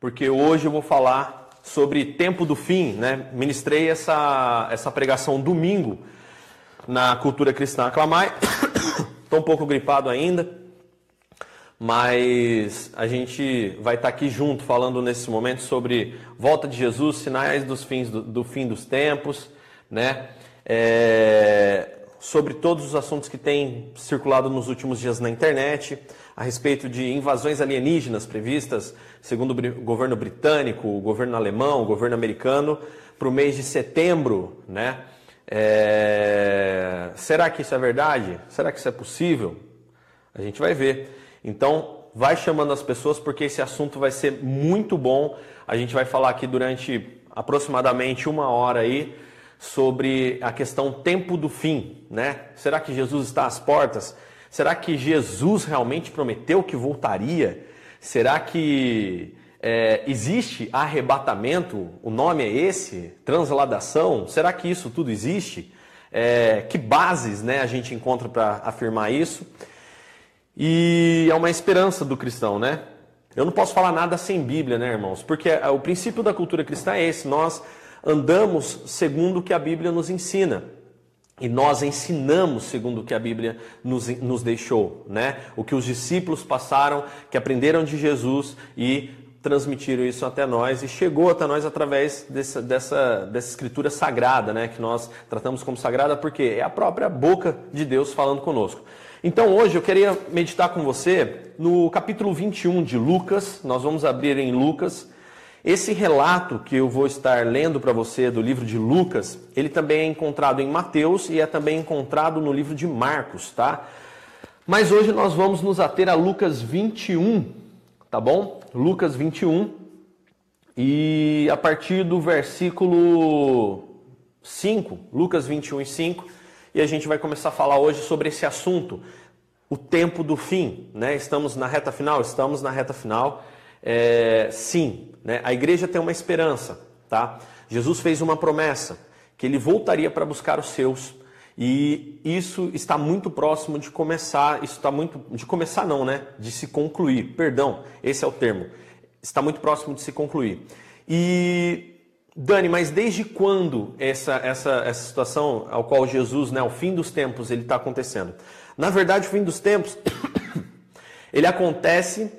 porque hoje eu vou falar sobre tempo do fim, né? Ministrei essa, essa pregação domingo na cultura cristã Aclamai. Estou um pouco gripado ainda, mas a gente vai estar aqui junto falando nesse momento sobre volta de Jesus, sinais dos fins do, do fim dos tempos, né? É, sobre todos os assuntos que têm circulado nos últimos dias na internet, a respeito de invasões alienígenas previstas, segundo o governo britânico, o governo alemão, o governo americano, para o mês de setembro, né? É... Será que isso é verdade? Será que isso é possível? A gente vai ver. Então, vai chamando as pessoas porque esse assunto vai ser muito bom. A gente vai falar aqui durante aproximadamente uma hora aí sobre a questão tempo do fim, né? Será que Jesus está às portas? Será que Jesus realmente prometeu que voltaria? Será que é, existe arrebatamento? O nome é esse? Transladação? Será que isso tudo existe? É, que bases né, a gente encontra para afirmar isso? E é uma esperança do cristão, né? Eu não posso falar nada sem Bíblia, né, irmãos? Porque o princípio da cultura cristã é esse: nós andamos segundo o que a Bíblia nos ensina. E nós ensinamos segundo o que a Bíblia nos, nos deixou, né? O que os discípulos passaram, que aprenderam de Jesus e transmitiram isso até nós e chegou até nós através dessa, dessa, dessa escritura sagrada, né? Que nós tratamos como sagrada porque é a própria boca de Deus falando conosco. Então hoje eu queria meditar com você no capítulo 21 de Lucas, nós vamos abrir em Lucas, esse relato que eu vou estar lendo para você do livro de Lucas, ele também é encontrado em Mateus e é também encontrado no livro de Marcos, tá? Mas hoje nós vamos nos ater a Lucas 21, tá bom? Lucas 21 e a partir do versículo 5, Lucas 21 e 5, e a gente vai começar a falar hoje sobre esse assunto, o tempo do fim, né? Estamos na reta final, estamos na reta final. É, sim, né? A igreja tem uma esperança, tá? Jesus fez uma promessa que ele voltaria para buscar os seus e isso está muito próximo de começar. Isso está muito de começar não, né? De se concluir. Perdão, esse é o termo. Está muito próximo de se concluir. E Dani, mas desde quando essa, essa, essa situação ao qual Jesus, né, o fim dos tempos, ele está acontecendo? Na verdade, o fim dos tempos, ele acontece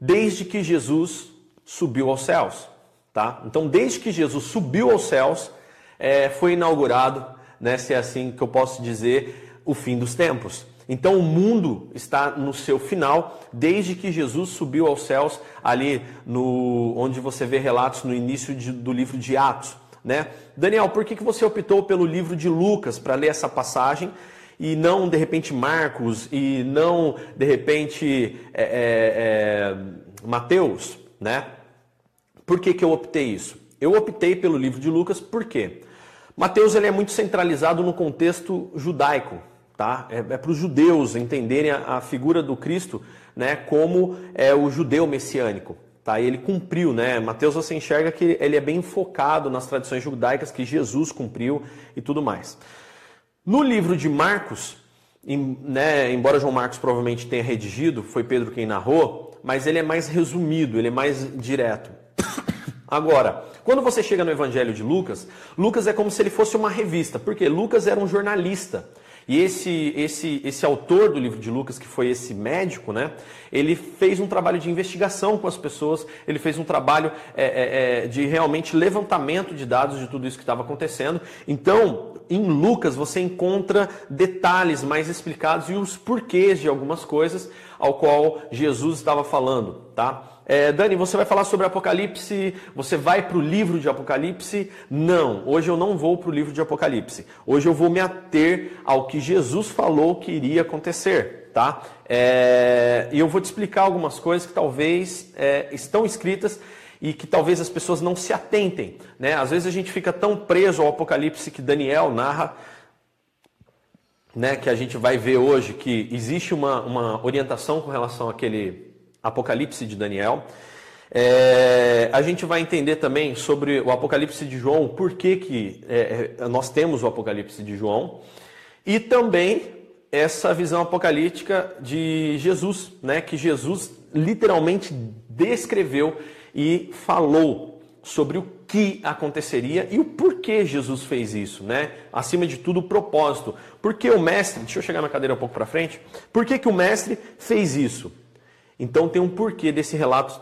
desde que Jesus subiu aos céus. Tá? Então, desde que Jesus subiu aos céus, é, foi inaugurado, né, se é assim que eu posso dizer, o fim dos tempos. Então, o mundo está no seu final, desde que Jesus subiu aos céus, ali no, onde você vê relatos no início de, do livro de Atos. Né? Daniel, por que, que você optou pelo livro de Lucas para ler essa passagem e não, de repente, Marcos e não, de repente, é, é, é, Mateus? Né? Por que, que eu optei isso? Eu optei pelo livro de Lucas porque Mateus ele é muito centralizado no contexto judaico, tá? É, é para os judeus entenderem a, a, figura do Cristo, né, como é o judeu messiânico, tá? Ele cumpriu, né? Mateus você enxerga que ele é bem focado nas tradições judaicas que Jesus cumpriu e tudo mais. No livro de Marcos, em, né, embora João Marcos provavelmente tenha redigido, foi Pedro quem narrou, mas ele é mais resumido, ele é mais direto. Agora, quando você chega no Evangelho de Lucas, Lucas é como se ele fosse uma revista, porque Lucas era um jornalista. E esse, esse, esse autor do livro de Lucas, que foi esse médico, né, ele fez um trabalho de investigação com as pessoas, ele fez um trabalho é, é, é de realmente levantamento de dados de tudo isso que estava acontecendo. Então, em Lucas, você encontra detalhes mais explicados e os porquês de algumas coisas ao qual Jesus estava falando, tá? É, Dani, você vai falar sobre Apocalipse? Você vai para o livro de Apocalipse? Não, hoje eu não vou para o livro de Apocalipse. Hoje eu vou me ater ao que Jesus falou que iria acontecer, tá? É, e eu vou te explicar algumas coisas que talvez é, estão escritas e que talvez as pessoas não se atentem, né? Às vezes a gente fica tão preso ao Apocalipse que Daniel narra né, que a gente vai ver hoje que existe uma, uma orientação com relação àquele Apocalipse de Daniel. É, a gente vai entender também sobre o Apocalipse de João, por que, que é, é, nós temos o Apocalipse de João, e também essa visão apocalíptica de Jesus, né, que Jesus literalmente descreveu e falou sobre o que aconteceria e o porquê Jesus fez isso, né? Acima de tudo, o propósito. Porque o mestre, deixa eu chegar na cadeira um pouco para frente. Por que, que o mestre fez isso? Então tem um porquê desse relato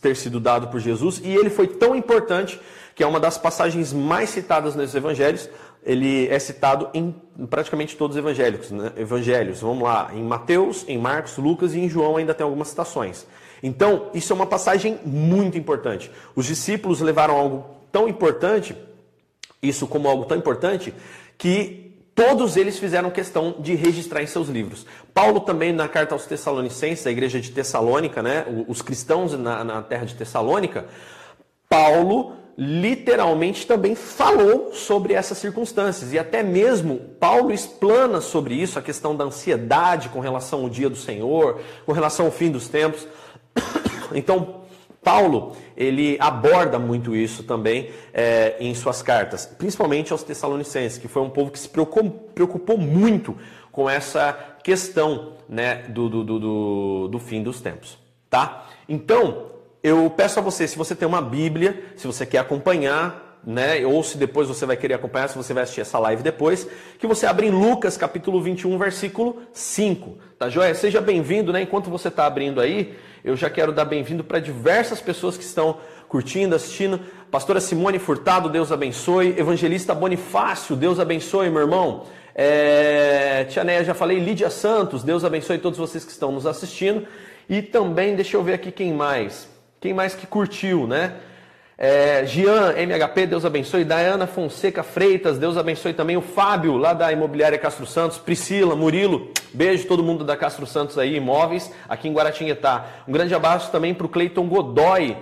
ter sido dado por Jesus e ele foi tão importante que é uma das passagens mais citadas nos evangelhos. Ele é citado em praticamente todos os evangelhos, né? evangelhos. Vamos lá, em Mateus, em Marcos, Lucas e em João ainda tem algumas citações. Então, isso é uma passagem muito importante. Os discípulos levaram algo tão importante, isso como algo tão importante, que todos eles fizeram questão de registrar em seus livros. Paulo também, na carta aos Tessalonicenses, a igreja de Tessalônica, né, os cristãos na, na terra de Tessalônica, Paulo literalmente também falou sobre essas circunstâncias. E até mesmo Paulo explana sobre isso, a questão da ansiedade com relação ao dia do Senhor, com relação ao fim dos tempos. Então, Paulo, ele aborda muito isso também é, em suas cartas, principalmente aos Tessalonicenses, que foi um povo que se preocupou, preocupou muito com essa questão né, do, do, do, do fim dos tempos. Tá? Então, eu peço a você, se você tem uma Bíblia, se você quer acompanhar, né, ou se depois você vai querer acompanhar, se você vai assistir essa live depois, que você abra em Lucas capítulo 21, versículo 5. Tá joia? Seja bem-vindo, né? Enquanto você está abrindo aí, eu já quero dar bem-vindo para diversas pessoas que estão curtindo, assistindo. Pastora Simone Furtado, Deus abençoe. Evangelista Bonifácio, Deus abençoe, meu irmão. É... Tia Neia, já falei. Lídia Santos, Deus abençoe todos vocês que estão nos assistindo. E também, deixa eu ver aqui quem mais. Quem mais que curtiu, né? É, Gian, MHP, Deus abençoe. Dayana Fonseca Freitas, Deus abençoe também. O Fábio, lá da Imobiliária Castro Santos. Priscila, Murilo, beijo todo mundo da Castro Santos aí, imóveis, aqui em Guaratinguetá. Um grande abraço também para o Cleiton Godoy,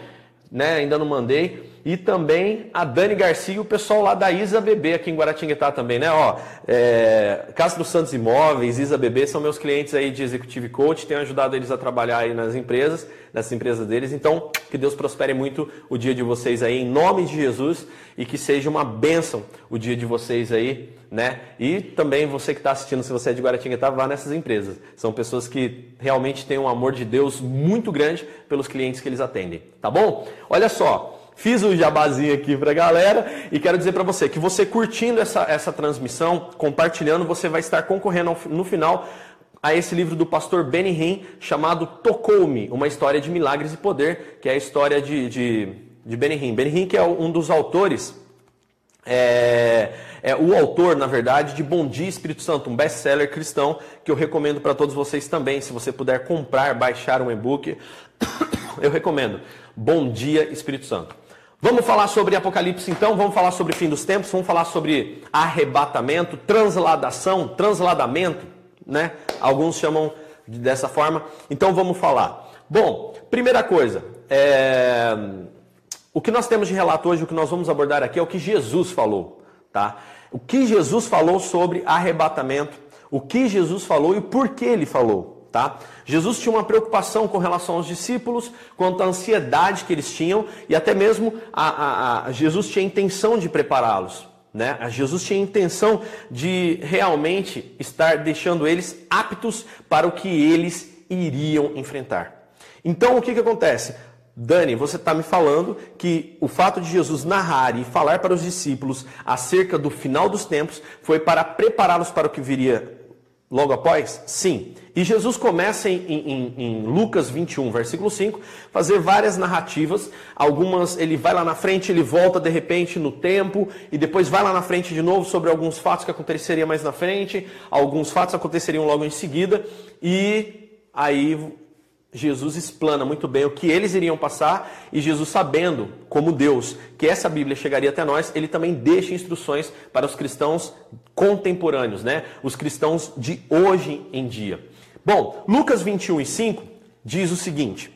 né? Ainda não mandei. E também a Dani Garcia e o pessoal lá da Isa Bebê aqui em Guaratinguetá também, né? Ó, é, Castro Santos Imóveis, Isa Bebê são meus clientes aí de Executive Coach, tenho ajudado eles a trabalhar aí nas empresas, nas empresas deles. Então, que Deus prospere muito o dia de vocês aí, em nome de Jesus, e que seja uma bênção o dia de vocês aí, né? E também você que está assistindo, se você é de Guaratinguetá, vá nessas empresas. São pessoas que realmente têm um amor de Deus muito grande pelos clientes que eles atendem, tá bom? Olha só, Fiz o jabazinho aqui para a galera e quero dizer para você que você curtindo essa, essa transmissão, compartilhando, você vai estar concorrendo no final a esse livro do pastor Benny Hinn chamado Tocou-me, uma história de milagres e poder, que é a história de, de, de Benny Hinn. Benny Hinn que é um dos autores, é, é o autor, na verdade, de Bom Dia Espírito Santo, um best-seller cristão que eu recomendo para todos vocês também. Se você puder comprar, baixar um e-book, eu recomendo. Bom Dia Espírito Santo. Vamos falar sobre Apocalipse então, vamos falar sobre fim dos tempos, vamos falar sobre arrebatamento, transladação, transladamento, né? Alguns chamam dessa forma. Então vamos falar. Bom, primeira coisa, é... o que nós temos de relato hoje, o que nós vamos abordar aqui é o que Jesus falou, tá? O que Jesus falou sobre arrebatamento, o que Jesus falou e por que ele falou. Tá? Jesus tinha uma preocupação com relação aos discípulos, quanto à ansiedade que eles tinham, e até mesmo a, a, a Jesus tinha a intenção de prepará-los. Né? Jesus tinha a intenção de realmente estar deixando eles aptos para o que eles iriam enfrentar. Então o que, que acontece? Dani, você está me falando que o fato de Jesus narrar e falar para os discípulos acerca do final dos tempos foi para prepará-los para o que viria logo após? Sim. E Jesus começa em, em, em, Lucas 21, versículo 5, fazer várias narrativas. Algumas ele vai lá na frente, ele volta de repente no tempo, e depois vai lá na frente de novo sobre alguns fatos que aconteceriam mais na frente, alguns fatos aconteceriam logo em seguida, e aí Jesus explana muito bem o que eles iriam passar e Jesus, sabendo, como Deus, que essa Bíblia chegaria até nós, ele também deixa instruções para os cristãos contemporâneos, né? Os cristãos de hoje em dia. Bom, Lucas 21 e 5 diz o seguinte.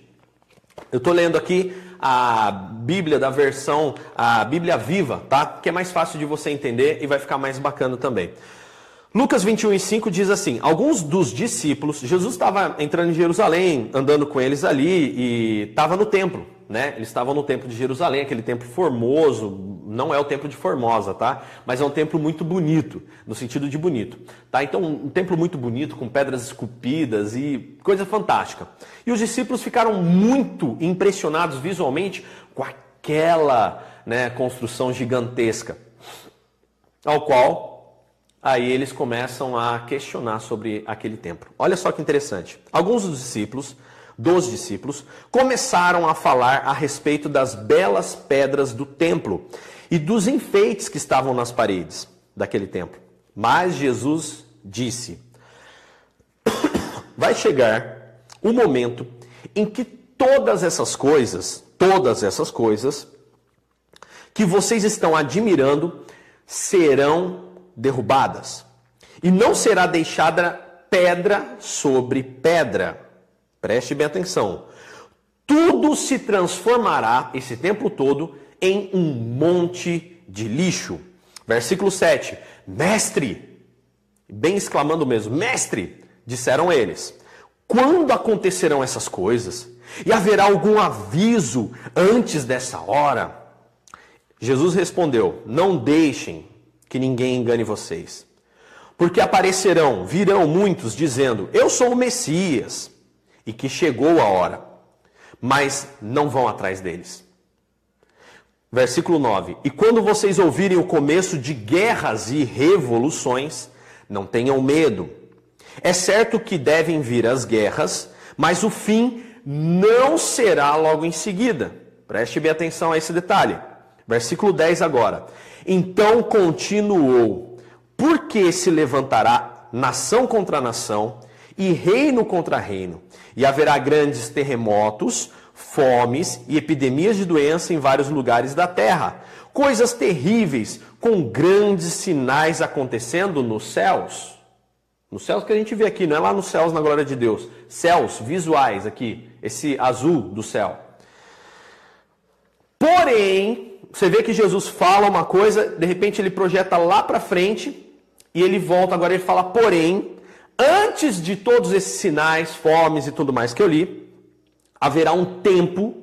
Eu estou lendo aqui a Bíblia da versão, a Bíblia viva, tá? Que é mais fácil de você entender e vai ficar mais bacana também. Lucas 21 e 5 diz assim: Alguns dos discípulos, Jesus estava entrando em Jerusalém, andando com eles ali e estava no templo, né? Eles estavam no templo de Jerusalém, aquele templo formoso, não é o templo de Formosa, tá? Mas é um templo muito bonito, no sentido de bonito, tá? Então, um templo muito bonito, com pedras esculpidas e coisa fantástica. E os discípulos ficaram muito impressionados visualmente com aquela né, construção gigantesca, ao qual aí eles começam a questionar sobre aquele templo. Olha só que interessante. Alguns dos discípulos dos discípulos, começaram a falar a respeito das belas pedras do templo e dos enfeites que estavam nas paredes daquele templo. Mas Jesus disse: Vai chegar o momento em que todas essas coisas, todas essas coisas que vocês estão admirando serão derrubadas. E não será deixada pedra sobre pedra Preste bem atenção. Tudo se transformará, esse tempo todo, em um monte de lixo. Versículo 7. Mestre, bem exclamando mesmo, mestre, disseram eles, quando acontecerão essas coisas? E haverá algum aviso antes dessa hora? Jesus respondeu: Não deixem que ninguém engane vocês. Porque aparecerão, virão muitos dizendo: Eu sou o Messias e que chegou a hora, mas não vão atrás deles. Versículo 9: E quando vocês ouvirem o começo de guerras e revoluções, não tenham medo. É certo que devem vir as guerras, mas o fim não será logo em seguida. Preste bem atenção a esse detalhe. Versículo 10 agora. Então continuou: Porque se levantará nação contra nação e reino contra reino, e haverá grandes terremotos, fomes e epidemias de doença em vários lugares da terra. Coisas terríveis, com grandes sinais acontecendo nos céus. Nos céus que a gente vê aqui, não é lá nos céus na glória de Deus. Céus visuais aqui, esse azul do céu. Porém, você vê que Jesus fala uma coisa, de repente ele projeta lá para frente e ele volta agora ele fala porém, antes de todos esses sinais, fomes e tudo mais que eu li, haverá um tempo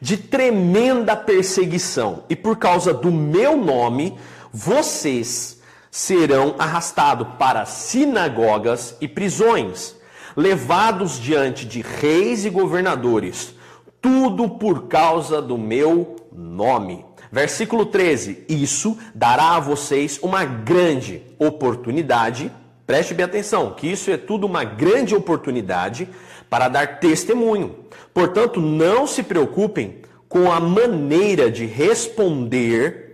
de tremenda perseguição. E por causa do meu nome, vocês serão arrastados para sinagogas e prisões, levados diante de reis e governadores, tudo por causa do meu nome. Versículo 13: Isso dará a vocês uma grande oportunidade Preste bem atenção, que isso é tudo uma grande oportunidade para dar testemunho. Portanto, não se preocupem com a maneira de responder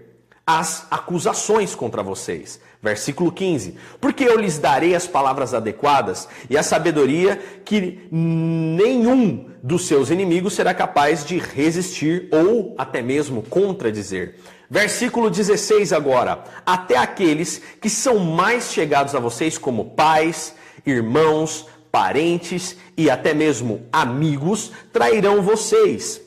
às acusações contra vocês. Versículo 15: Porque eu lhes darei as palavras adequadas e a sabedoria que nenhum dos seus inimigos será capaz de resistir ou até mesmo contradizer. Versículo 16 agora. Até aqueles que são mais chegados a vocês, como pais, irmãos, parentes e até mesmo amigos, trairão vocês,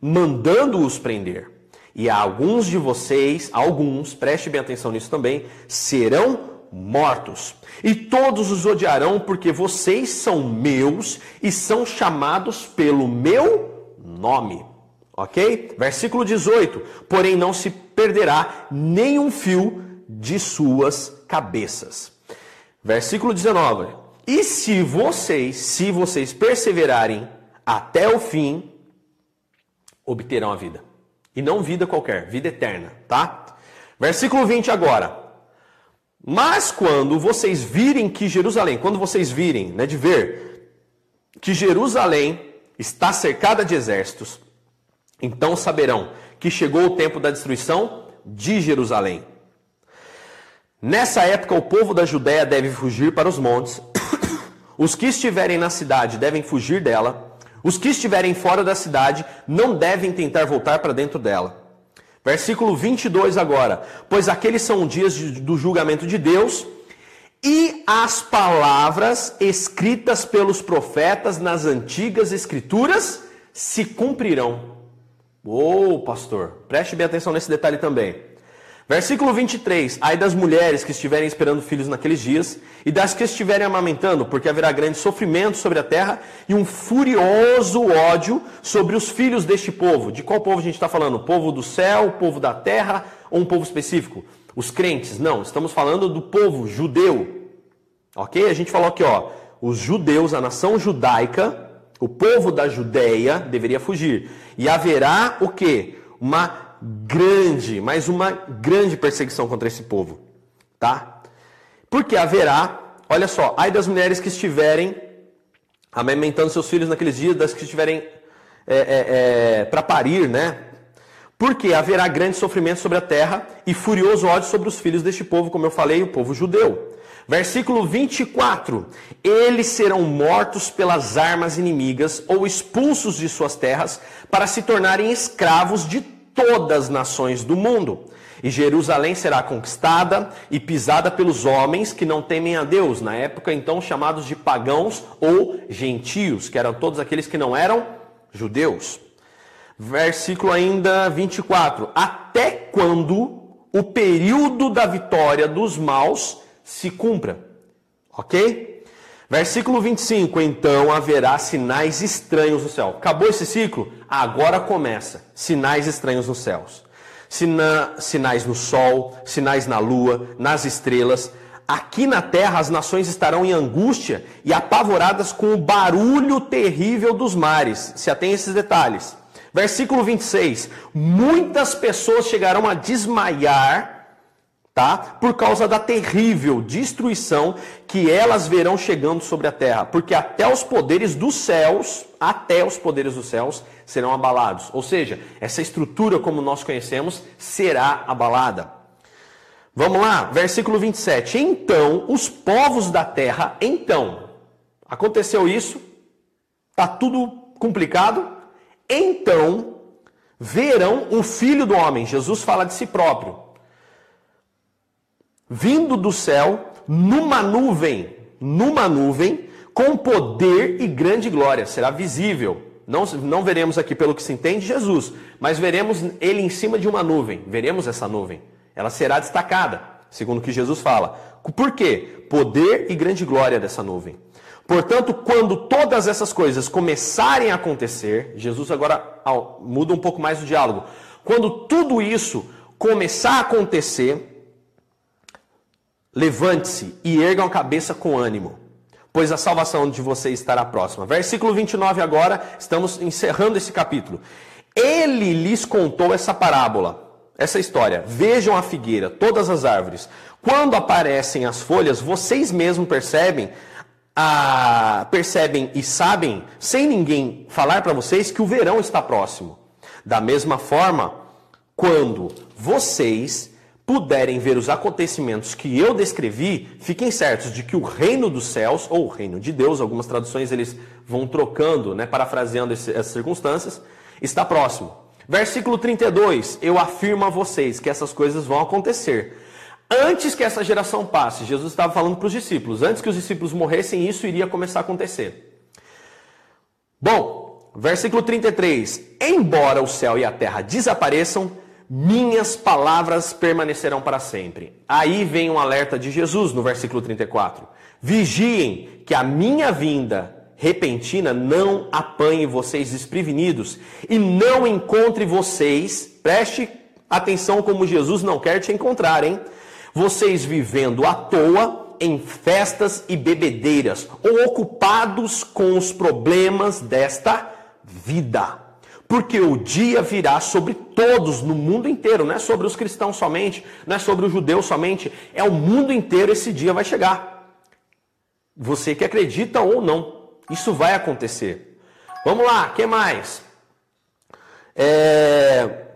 mandando-os prender. E alguns de vocês, alguns, preste bem atenção nisso também, serão mortos. E todos os odiarão, porque vocês são meus e são chamados pelo meu nome. Ok? Versículo 18: Porém não se perderá nenhum fio de suas cabeças. Versículo 19: E se vocês, se vocês perseverarem até o fim, obterão a vida. E não vida qualquer, vida eterna, tá? Versículo 20 agora. Mas quando vocês virem que Jerusalém, quando vocês virem, né, de ver que Jerusalém está cercada de exércitos, então saberão que chegou o tempo da destruição de Jerusalém. Nessa época, o povo da Judéia deve fugir para os montes, os que estiverem na cidade devem fugir dela, os que estiverem fora da cidade não devem tentar voltar para dentro dela. Versículo 22 agora. Pois aqueles são dias do julgamento de Deus e as palavras escritas pelos profetas nas antigas escrituras se cumprirão. Oh, pastor, preste bem atenção nesse detalhe também. Versículo 23: Ai das mulheres que estiverem esperando filhos naqueles dias, e das que estiverem amamentando, porque haverá grande sofrimento sobre a terra e um furioso ódio sobre os filhos deste povo. De qual povo a gente está falando? O povo do céu, o povo da terra ou um povo específico? Os crentes? Não, estamos falando do povo judeu. Ok? A gente falou aqui, ó, os judeus, a nação judaica, o povo da Judéia deveria fugir. E haverá o que? Uma grande, mas uma grande perseguição contra esse povo, tá? Porque haverá, olha só, ai das mulheres que estiverem amamentando seus filhos naqueles dias, das que estiverem é, é, é, para parir, né? Porque haverá grande sofrimento sobre a terra e furioso ódio sobre os filhos deste povo, como eu falei, o povo judeu. Versículo 24: Eles serão mortos pelas armas inimigas ou expulsos de suas terras para se tornarem escravos de todas as nações do mundo. E Jerusalém será conquistada e pisada pelos homens que não temem a Deus, na época então chamados de pagãos ou gentios, que eram todos aqueles que não eram judeus. Versículo ainda 24: Até quando o período da vitória dos maus se cumpra. Ok? Versículo 25: Então haverá sinais estranhos no céu. Acabou esse ciclo? Agora começa. Sinais estranhos nos céus. Sina, sinais no sol, sinais na lua, nas estrelas. Aqui na terra as nações estarão em angústia e apavoradas com o barulho terrível dos mares. Se atém a esses detalhes. Versículo 26: Muitas pessoas chegarão a desmaiar tá? Por causa da terrível destruição que elas verão chegando sobre a terra, porque até os poderes dos céus, até os poderes dos céus serão abalados. Ou seja, essa estrutura como nós conhecemos será abalada. Vamos lá, versículo 27. Então, os povos da terra, então, aconteceu isso? Tá tudo complicado? Então, verão o filho do homem. Jesus fala de si próprio vindo do céu numa nuvem, numa nuvem, com poder e grande glória. Será visível. Não, não veremos aqui pelo que se entende Jesus, mas veremos ele em cima de uma nuvem. Veremos essa nuvem. Ela será destacada, segundo o que Jesus fala. Por quê? Poder e grande glória dessa nuvem. Portanto, quando todas essas coisas começarem a acontecer, Jesus agora muda um pouco mais o diálogo. Quando tudo isso começar a acontecer, Levante-se e ergam a cabeça com ânimo, pois a salvação de vocês estará próxima. Versículo 29 agora, estamos encerrando esse capítulo. Ele lhes contou essa parábola, essa história. Vejam a figueira, todas as árvores. Quando aparecem as folhas, vocês mesmos percebem, ah, percebem e sabem, sem ninguém falar para vocês, que o verão está próximo. Da mesma forma, quando vocês puderem ver os acontecimentos que eu descrevi, fiquem certos de que o reino dos céus, ou o reino de Deus, algumas traduções eles vão trocando, né, parafraseando esse, essas circunstâncias, está próximo. Versículo 32: Eu afirmo a vocês que essas coisas vão acontecer. Antes que essa geração passe, Jesus estava falando para os discípulos, antes que os discípulos morressem, isso iria começar a acontecer. Bom, versículo 33: Embora o céu e a terra desapareçam, minhas palavras permanecerão para sempre. Aí vem um alerta de Jesus no versículo 34. Vigiem que a minha vinda repentina não apanhe vocês desprevenidos e não encontre vocês, preste atenção como Jesus não quer te encontrar, hein? Vocês vivendo à toa em festas e bebedeiras ou ocupados com os problemas desta vida porque o dia virá sobre todos no mundo inteiro, não é sobre os cristãos somente, não é sobre os judeus somente, é o mundo inteiro esse dia vai chegar. Você que acredita ou não, isso vai acontecer. Vamos lá, que mais? É,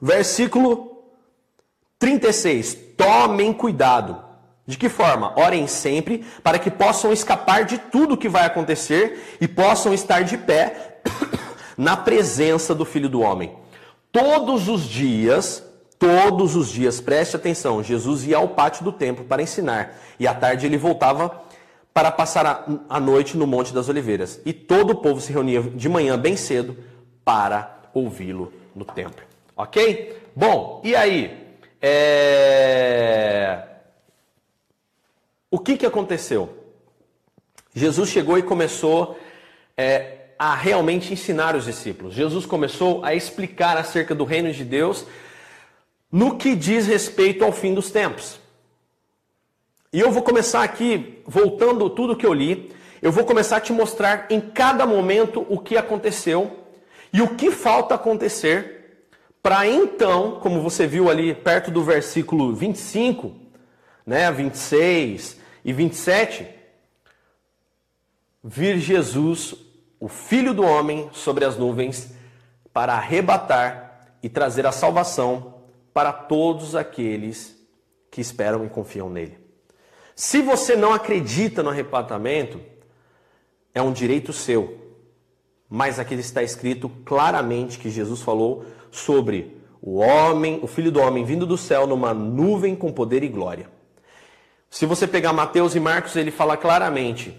versículo 36. Tomem cuidado. De que forma? Orem sempre para que possam escapar de tudo que vai acontecer e possam estar de pé na presença do Filho do Homem. Todos os dias, todos os dias, preste atenção, Jesus ia ao pátio do templo para ensinar e à tarde ele voltava para passar a noite no Monte das Oliveiras. E todo o povo se reunia de manhã bem cedo para ouvi-lo no templo. Ok? Bom, e aí? é... o que, que aconteceu? Jesus chegou e começou é, a realmente ensinar os discípulos. Jesus começou a explicar acerca do reino de Deus no que diz respeito ao fim dos tempos. E eu vou começar aqui, voltando tudo que eu li, eu vou começar a te mostrar em cada momento o que aconteceu e o que falta acontecer para então, como você viu ali perto do versículo 25, né, 26 e 27, vir Jesus, o Filho do Homem, sobre as nuvens para arrebatar e trazer a salvação para todos aqueles que esperam e confiam nele. Se você não acredita no arrebatamento, é um direito seu. Mas aqui está escrito claramente que Jesus falou sobre o homem, o filho do homem vindo do céu numa nuvem com poder e glória. Se você pegar Mateus e Marcos, ele fala claramente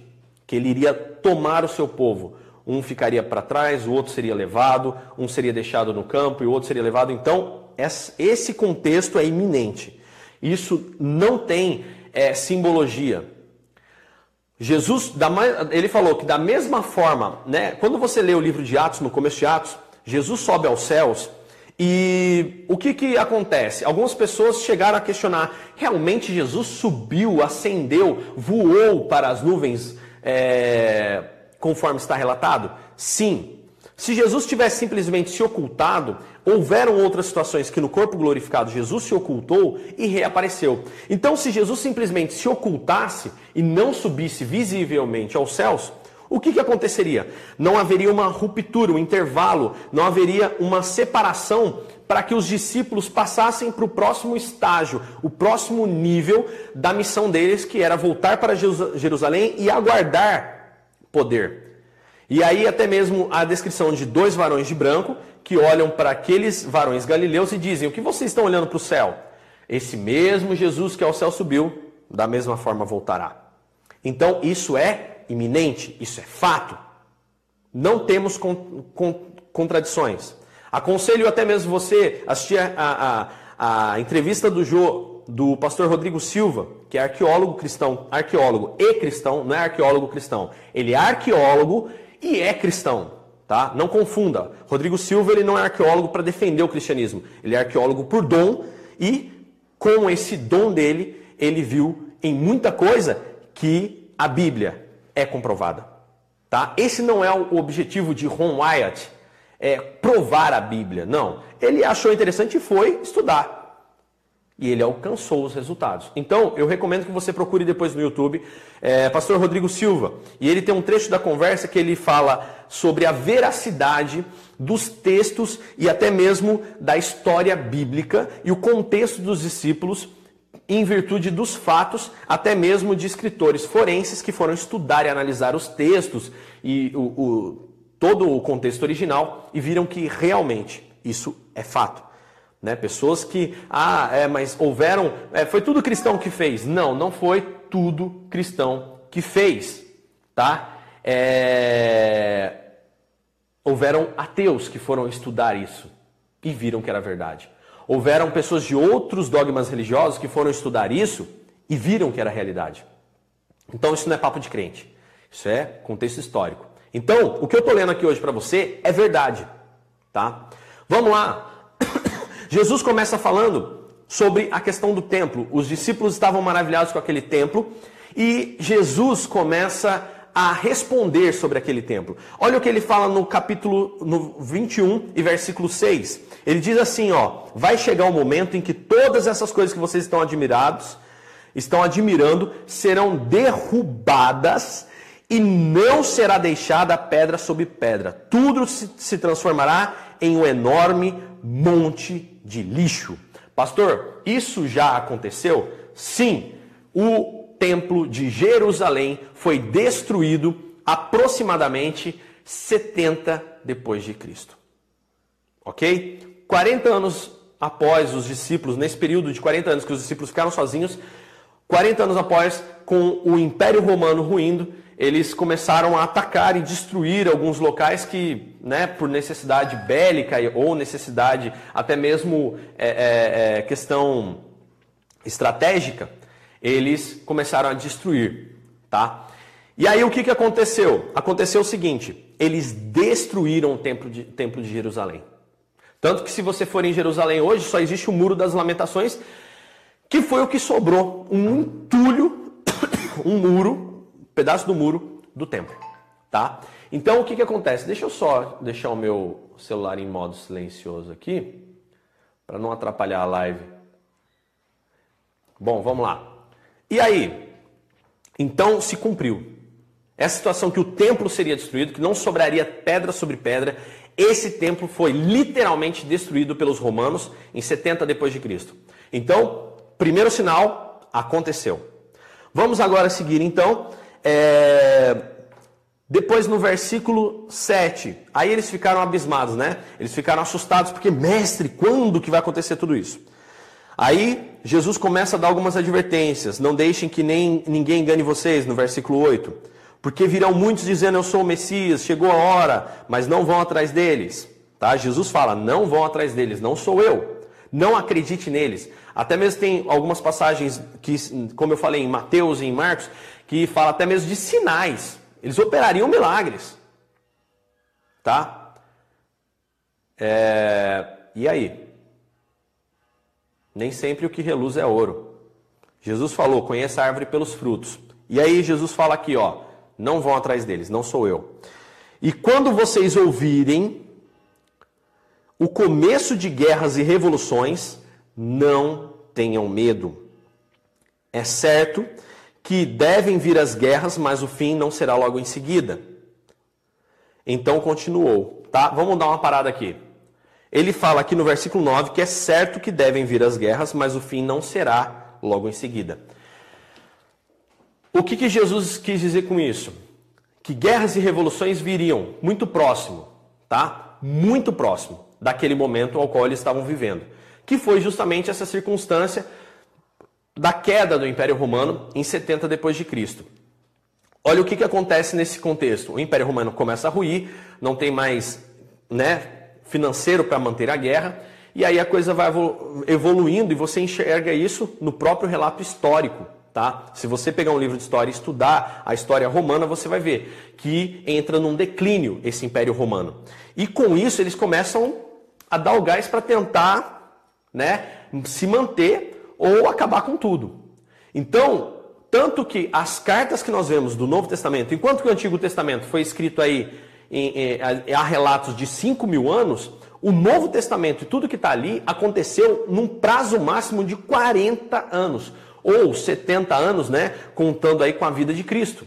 que ele iria tomar o seu povo. Um ficaria para trás, o outro seria levado, um seria deixado no campo e o outro seria levado. Então, esse contexto é iminente. Isso não tem é, simbologia. Jesus, ele falou que da mesma forma, né, quando você lê o livro de Atos, no começo de Atos, Jesus sobe aos céus e o que, que acontece? Algumas pessoas chegaram a questionar: realmente Jesus subiu, ascendeu, voou para as nuvens, é, conforme está relatado? Sim. Se Jesus tivesse simplesmente se ocultado, houveram outras situações que no corpo glorificado Jesus se ocultou e reapareceu. Então, se Jesus simplesmente se ocultasse e não subisse visivelmente aos céus, o que, que aconteceria? Não haveria uma ruptura, um intervalo, não haveria uma separação para que os discípulos passassem para o próximo estágio, o próximo nível da missão deles, que era voltar para Jerusalém e aguardar poder. E aí até mesmo a descrição de dois varões de branco que olham para aqueles varões galileus e dizem: "O que vocês estão olhando para o céu? Esse mesmo Jesus que ao céu subiu, da mesma forma voltará." Então isso é iminente, isso é fato. Não temos con con contradições. Aconselho até mesmo você assistir a, a, a entrevista do do pastor Rodrigo Silva, que é arqueólogo cristão, arqueólogo e cristão, não é arqueólogo cristão. Ele é arqueólogo e é cristão, tá? Não confunda. Rodrigo Silva ele não é arqueólogo para defender o cristianismo. Ele é arqueólogo por dom e com esse dom dele, ele viu em muita coisa que a Bíblia é comprovada, tá? Esse não é o objetivo de Ron Wyatt, é provar a Bíblia, não. Ele achou interessante e foi estudar e ele alcançou os resultados. Então, eu recomendo que você procure depois no YouTube é, Pastor Rodrigo Silva. E ele tem um trecho da conversa que ele fala sobre a veracidade dos textos e até mesmo da história bíblica e o contexto dos discípulos em virtude dos fatos, até mesmo de escritores forenses que foram estudar e analisar os textos e o, o todo o contexto original e viram que realmente isso é fato. Né? Pessoas que, ah, é, mas houveram, é, foi tudo cristão que fez. Não, não foi tudo cristão que fez, tá? É... Houveram ateus que foram estudar isso e viram que era verdade. Houveram pessoas de outros dogmas religiosos que foram estudar isso e viram que era realidade. Então isso não é papo de crente, isso é contexto histórico. Então, o que eu estou lendo aqui hoje para você é verdade, tá? Vamos lá, Jesus começa falando sobre a questão do templo. Os discípulos estavam maravilhados com aquele templo e Jesus começa a responder sobre aquele templo. Olha o que ele fala no capítulo no 21 e versículo 6. Ele diz assim, ó: "Vai chegar o um momento em que todas essas coisas que vocês estão admirados, estão admirando, serão derrubadas e não será deixada pedra sobre pedra. Tudo se, se transformará em um enorme monte de lixo. Pastor, isso já aconteceu? Sim, o templo de Jerusalém foi destruído aproximadamente 70 depois de Cristo. OK? 40 anos após os discípulos, nesse período de 40 anos que os discípulos ficaram sozinhos, 40 anos após, com o Império Romano ruindo, eles começaram a atacar e destruir alguns locais que, né, por necessidade bélica ou necessidade até mesmo é, é, é, questão estratégica, eles começaram a destruir, tá? E aí o que, que aconteceu? Aconteceu o seguinte: eles destruíram o templo de, templo de Jerusalém. Tanto que se você for em Jerusalém hoje, só existe o muro das lamentações, que foi o que sobrou, um entulho, um muro pedaço do muro do templo, tá? Então o que que acontece? Deixa eu só deixar o meu celular em modo silencioso aqui, para não atrapalhar a live. Bom, vamos lá. E aí? Então se cumpriu. Essa situação que o templo seria destruído, que não sobraria pedra sobre pedra, esse templo foi literalmente destruído pelos romanos em 70 depois de Cristo. Então, primeiro sinal aconteceu. Vamos agora seguir então é... Depois no versículo 7, aí eles ficaram abismados, né? Eles ficaram assustados, porque, mestre, quando que vai acontecer tudo isso? Aí Jesus começa a dar algumas advertências. Não deixem que nem ninguém engane vocês, no versículo 8. Porque virão muitos dizendo, eu sou o Messias, chegou a hora, mas não vão atrás deles. Tá? Jesus fala, não vão atrás deles, não sou eu. Não acredite neles. Até mesmo tem algumas passagens que, como eu falei, em Mateus e em Marcos, que fala até mesmo de sinais. Eles operariam milagres. Tá? É... E aí? Nem sempre o que reluz é ouro. Jesus falou: conheça a árvore pelos frutos. E aí Jesus fala aqui, ó, não vão atrás deles, não sou eu. E quando vocês ouvirem o começo de guerras e revoluções, não tenham medo. É certo que devem vir as guerras, mas o fim não será logo em seguida. Então continuou, tá? Vamos dar uma parada aqui. Ele fala aqui no versículo 9 que é certo que devem vir as guerras, mas o fim não será logo em seguida. O que, que Jesus quis dizer com isso? Que guerras e revoluções viriam muito próximo, tá? Muito próximo daquele momento ao qual eles estavam vivendo. Que foi justamente essa circunstância da queda do Império Romano em 70 depois de Cristo. Olha o que, que acontece nesse contexto. O Império Romano começa a ruir, não tem mais né, financeiro para manter a guerra, e aí a coisa vai evoluindo e você enxerga isso no próprio relato histórico. Tá? Se você pegar um livro de história e estudar a história romana, você vai ver que entra num declínio esse Império Romano. E com isso eles começam a dar o gás para tentar né, se manter ou acabar com tudo. Então, tanto que as cartas que nós vemos do Novo Testamento, enquanto que o Antigo Testamento foi escrito aí em, em, há relatos de 5 mil anos, o Novo Testamento e tudo que está ali aconteceu num prazo máximo de 40 anos, ou 70 anos, né, contando aí com a vida de Cristo.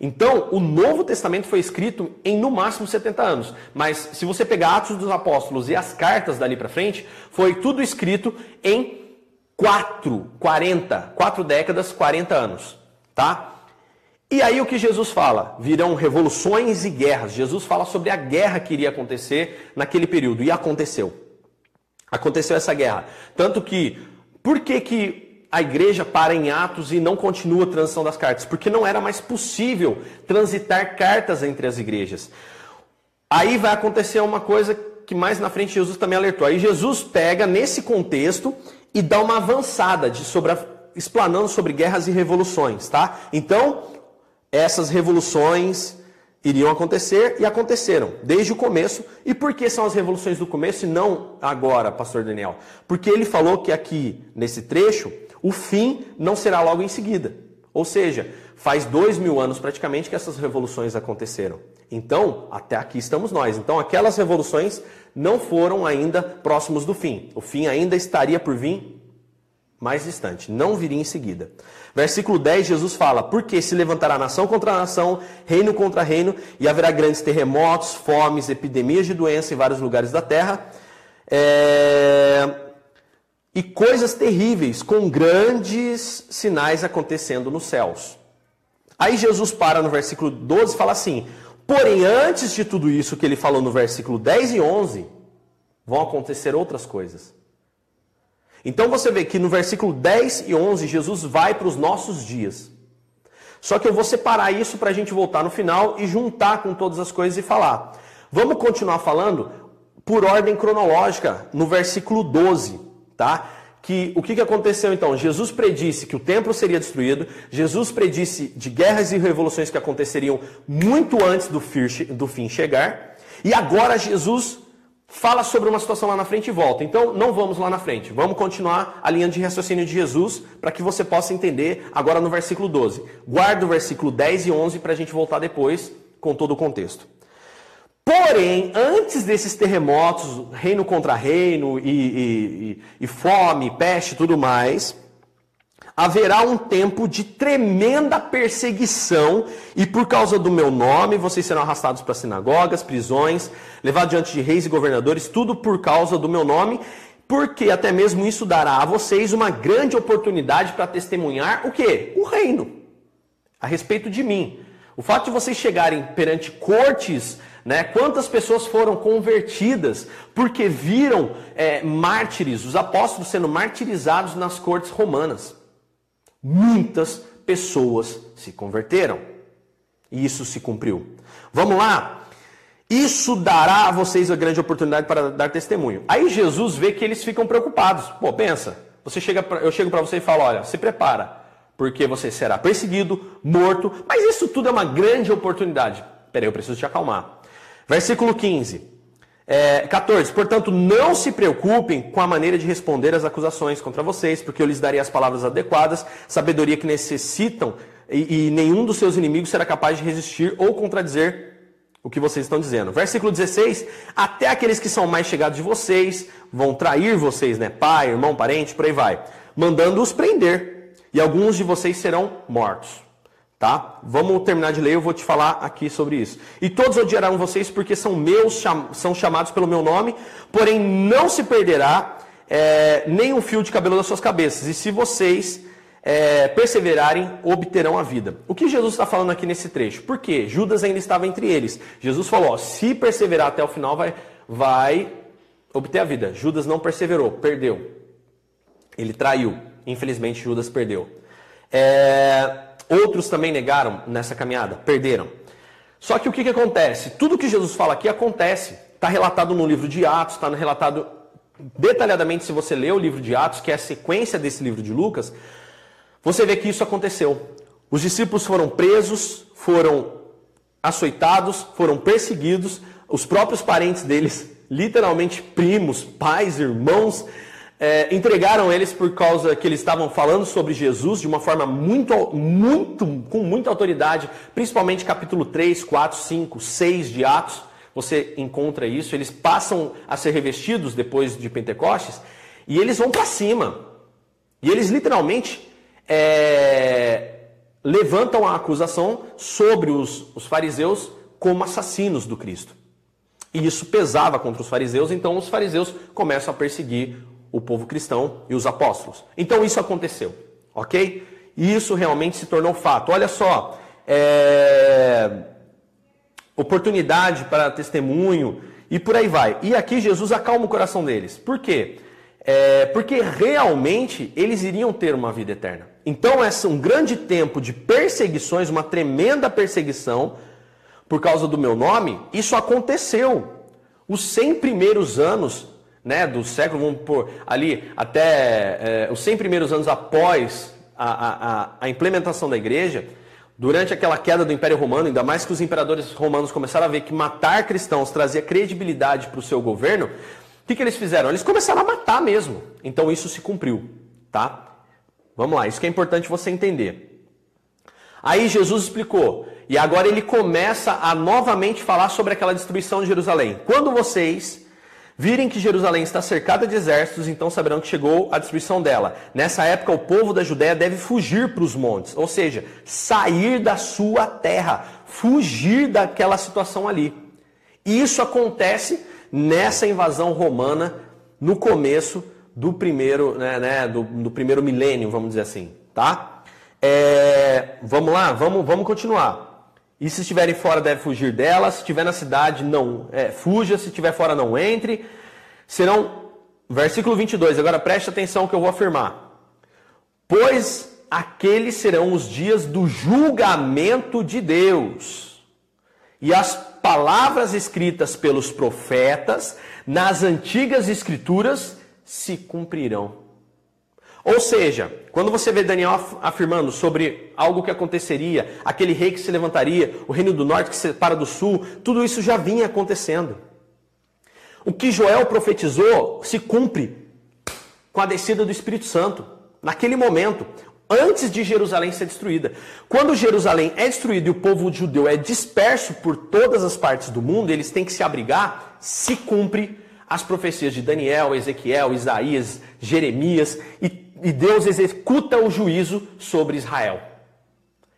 Então, o Novo Testamento foi escrito em no máximo 70 anos. Mas se você pegar Atos dos Apóstolos e as cartas dali para frente, foi tudo escrito em quatro, 40, quatro décadas, 40 anos, tá? E aí o que Jesus fala? Virão revoluções e guerras. Jesus fala sobre a guerra que iria acontecer naquele período e aconteceu. Aconteceu essa guerra. Tanto que, por que, que a igreja para em Atos e não continua a transição das cartas? Porque não era mais possível transitar cartas entre as igrejas. Aí vai acontecer uma coisa que mais na frente Jesus também alertou. Aí Jesus pega nesse contexto e dá uma avançada de sobre a, explanando sobre guerras e revoluções, tá? Então, essas revoluções iriam acontecer e aconteceram desde o começo. E por que são as revoluções do começo e não agora, pastor Daniel? Porque ele falou que aqui nesse trecho o fim não será logo em seguida. Ou seja, faz dois mil anos praticamente que essas revoluções aconteceram. Então, até aqui estamos nós. Então, aquelas revoluções não foram ainda próximos do fim. O fim ainda estaria por vir mais distante, não viria em seguida. Versículo 10, Jesus fala: Porque se levantará nação contra nação, reino contra reino, e haverá grandes terremotos, fomes, epidemias de doença em vários lugares da terra, é... e coisas terríveis, com grandes sinais acontecendo nos céus. Aí Jesus para no versículo 12 e fala assim: Porém, antes de tudo isso que ele falou no versículo 10 e 11, vão acontecer outras coisas. Então você vê que no versículo 10 e 11 Jesus vai para os nossos dias. Só que eu vou separar isso para a gente voltar no final e juntar com todas as coisas e falar. Vamos continuar falando por ordem cronológica, no versículo 12, tá? Que o que, que aconteceu então? Jesus predisse que o templo seria destruído, Jesus predisse de guerras e revoluções que aconteceriam muito antes do, do fim chegar, e agora Jesus fala sobre uma situação lá na frente e volta. Então, não vamos lá na frente. Vamos continuar a linha de raciocínio de Jesus para que você possa entender agora no versículo 12. Guarda o versículo 10 e 11 para a gente voltar depois com todo o contexto. Porém, antes desses terremotos, reino contra reino, e, e, e, fome, peste e tudo mais, haverá um tempo de tremenda perseguição, e por causa do meu nome, vocês serão arrastados para sinagogas, prisões, levados diante de reis e governadores, tudo por causa do meu nome, porque até mesmo isso dará a vocês uma grande oportunidade para testemunhar o quê? O reino, a respeito de mim. O fato de vocês chegarem perante cortes, né? Quantas pessoas foram convertidas porque viram é, mártires, os apóstolos sendo martirizados nas cortes romanas? muitas pessoas se converteram. E isso se cumpriu. Vamos lá? Isso dará a vocês a grande oportunidade para dar testemunho. Aí Jesus vê que eles ficam preocupados. Pô, pensa. Você chega pra, eu chego para você e falo: olha, se prepara, porque você será perseguido, morto. Mas isso tudo é uma grande oportunidade. Peraí, eu preciso te acalmar. Versículo 15. É, 14. Portanto, não se preocupem com a maneira de responder às acusações contra vocês, porque eu lhes darei as palavras adequadas, sabedoria que necessitam, e, e nenhum dos seus inimigos será capaz de resistir ou contradizer o que vocês estão dizendo. Versículo 16: Até aqueles que são mais chegados de vocês vão trair vocês, né? Pai, irmão, parente, por aí vai, mandando-os prender, e alguns de vocês serão mortos. Tá? Vamos terminar de ler, eu vou te falar aqui sobre isso. E todos odiarão vocês porque são meus, são chamados pelo meu nome, porém não se perderá é, nem um fio de cabelo das suas cabeças. E se vocês é, perseverarem, obterão a vida. O que Jesus está falando aqui nesse trecho? Porque Judas ainda estava entre eles. Jesus falou: ó, se perseverar até o final, vai, vai obter a vida. Judas não perseverou, perdeu. Ele traiu. Infelizmente, Judas perdeu. É, Outros também negaram nessa caminhada, perderam. Só que o que, que acontece? Tudo que Jesus fala aqui acontece. Está relatado no livro de Atos, está relatado detalhadamente se você ler o livro de Atos, que é a sequência desse livro de Lucas, você vê que isso aconteceu. Os discípulos foram presos, foram açoitados, foram perseguidos, os próprios parentes deles, literalmente primos, pais, irmãos, é, entregaram eles por causa que eles estavam falando sobre Jesus de uma forma muito, muito, com muita autoridade, principalmente capítulo 3, 4, 5, 6 de Atos. Você encontra isso. Eles passam a ser revestidos depois de Pentecostes e eles vão para cima. E eles literalmente é, levantam a acusação sobre os, os fariseus como assassinos do Cristo. E isso pesava contra os fariseus, então os fariseus começam a perseguir o povo cristão e os apóstolos. Então isso aconteceu, ok? E isso realmente se tornou fato. Olha só, é... oportunidade para testemunho e por aí vai. E aqui Jesus acalma o coração deles. Por quê? É... Porque realmente eles iriam ter uma vida eterna. Então, esse um grande tempo de perseguições, uma tremenda perseguição por causa do meu nome, isso aconteceu. Os 100 primeiros anos né, do século, vamos pôr ali até é, os 100 primeiros anos após a, a, a, implementação da igreja, durante aquela queda do Império Romano, ainda mais que os imperadores romanos começaram a ver que matar cristãos trazia credibilidade para o seu governo, o que, que eles fizeram? Eles começaram a matar mesmo. Então isso se cumpriu, tá? Vamos lá, isso que é importante você entender. Aí Jesus explicou, e agora ele começa a novamente falar sobre aquela destruição de Jerusalém. Quando vocês virem que Jerusalém está cercada de exércitos, então saberão que chegou a destruição dela. Nessa época, o povo da Judéia deve fugir para os montes, ou seja, sair da sua terra, fugir daquela situação ali. E isso acontece nessa invasão romana no começo do primeiro, né, né do, do, primeiro milênio, vamos dizer assim, tá? É, vamos lá, vamos, vamos continuar. E se estiverem fora, deve fugir dela. Se estiver na cidade, não é, fuja. Se estiver fora, não entre. Serão, versículo 22, agora preste atenção que eu vou afirmar. Pois aqueles serão os dias do julgamento de Deus. E as palavras escritas pelos profetas nas antigas escrituras se cumprirão. Ou seja, quando você vê Daniel afirmando sobre algo que aconteceria, aquele rei que se levantaria, o reino do norte que se separa do sul, tudo isso já vinha acontecendo. O que Joel profetizou se cumpre com a descida do Espírito Santo, naquele momento, antes de Jerusalém ser destruída. Quando Jerusalém é destruído e o povo judeu é disperso por todas as partes do mundo, eles têm que se abrigar, se cumpre as profecias de Daniel, Ezequiel, Isaías, Jeremias e e Deus executa o juízo sobre Israel,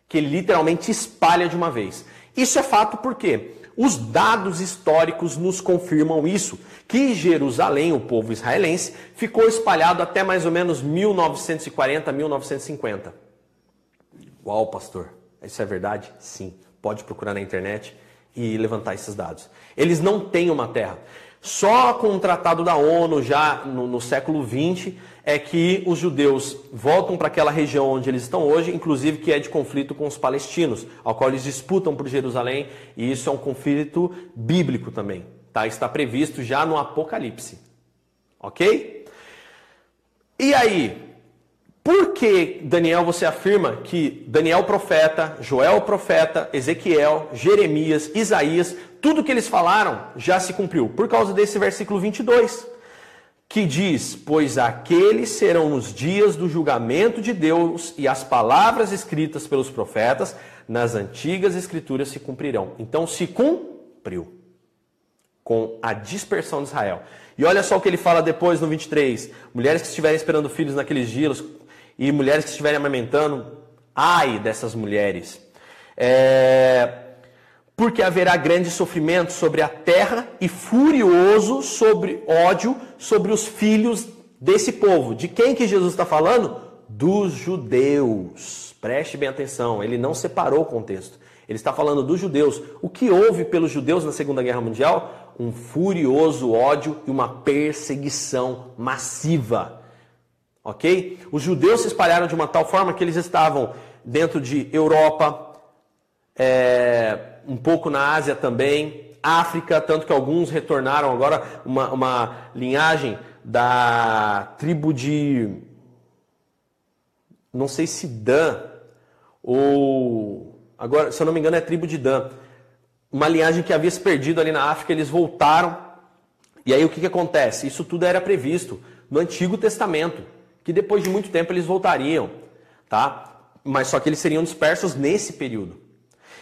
que ele literalmente espalha de uma vez. Isso é fato porque os dados históricos nos confirmam isso, que Jerusalém, o povo israelense, ficou espalhado até mais ou menos 1940, 1950. Uau, pastor, isso é verdade? Sim. Pode procurar na internet e levantar esses dados. Eles não têm uma terra. Só com o tratado da ONU, já no, no século XX, é que os judeus voltam para aquela região onde eles estão hoje, inclusive que é de conflito com os palestinos, ao qual eles disputam por Jerusalém, e isso é um conflito bíblico também. Tá? Está previsto já no Apocalipse. Ok? E aí, por que Daniel você afirma que Daniel profeta, Joel profeta, Ezequiel, Jeremias, Isaías, tudo que eles falaram já se cumpriu? Por causa desse versículo 22 que diz: Pois aqueles serão nos dias do julgamento de Deus, e as palavras escritas pelos profetas nas antigas escrituras se cumprirão. Então se cumpriu com a dispersão de Israel. E olha só o que ele fala depois no 23: mulheres que estiverem esperando filhos naqueles dias e mulheres que estiverem amamentando, ai dessas mulheres. É, porque haverá grande sofrimento sobre a terra e furioso sobre ódio sobre os filhos desse povo. De quem que Jesus está falando? Dos judeus. Preste bem atenção, ele não separou o contexto. Ele está falando dos judeus. O que houve pelos judeus na Segunda Guerra Mundial? Um furioso ódio e uma perseguição massiva. Ok? Os judeus se espalharam de uma tal forma que eles estavam dentro de Europa, é, um pouco na Ásia também, África, tanto que alguns retornaram agora, uma, uma linhagem da tribo de. Não sei se Dan, ou. Agora, se eu não me engano, é tribo de Dan. Uma linhagem que havia se perdido ali na África, eles voltaram. E aí o que, que acontece? Isso tudo era previsto no Antigo Testamento, que depois de muito tempo eles voltariam, tá? Mas só que eles seriam dispersos nesse período.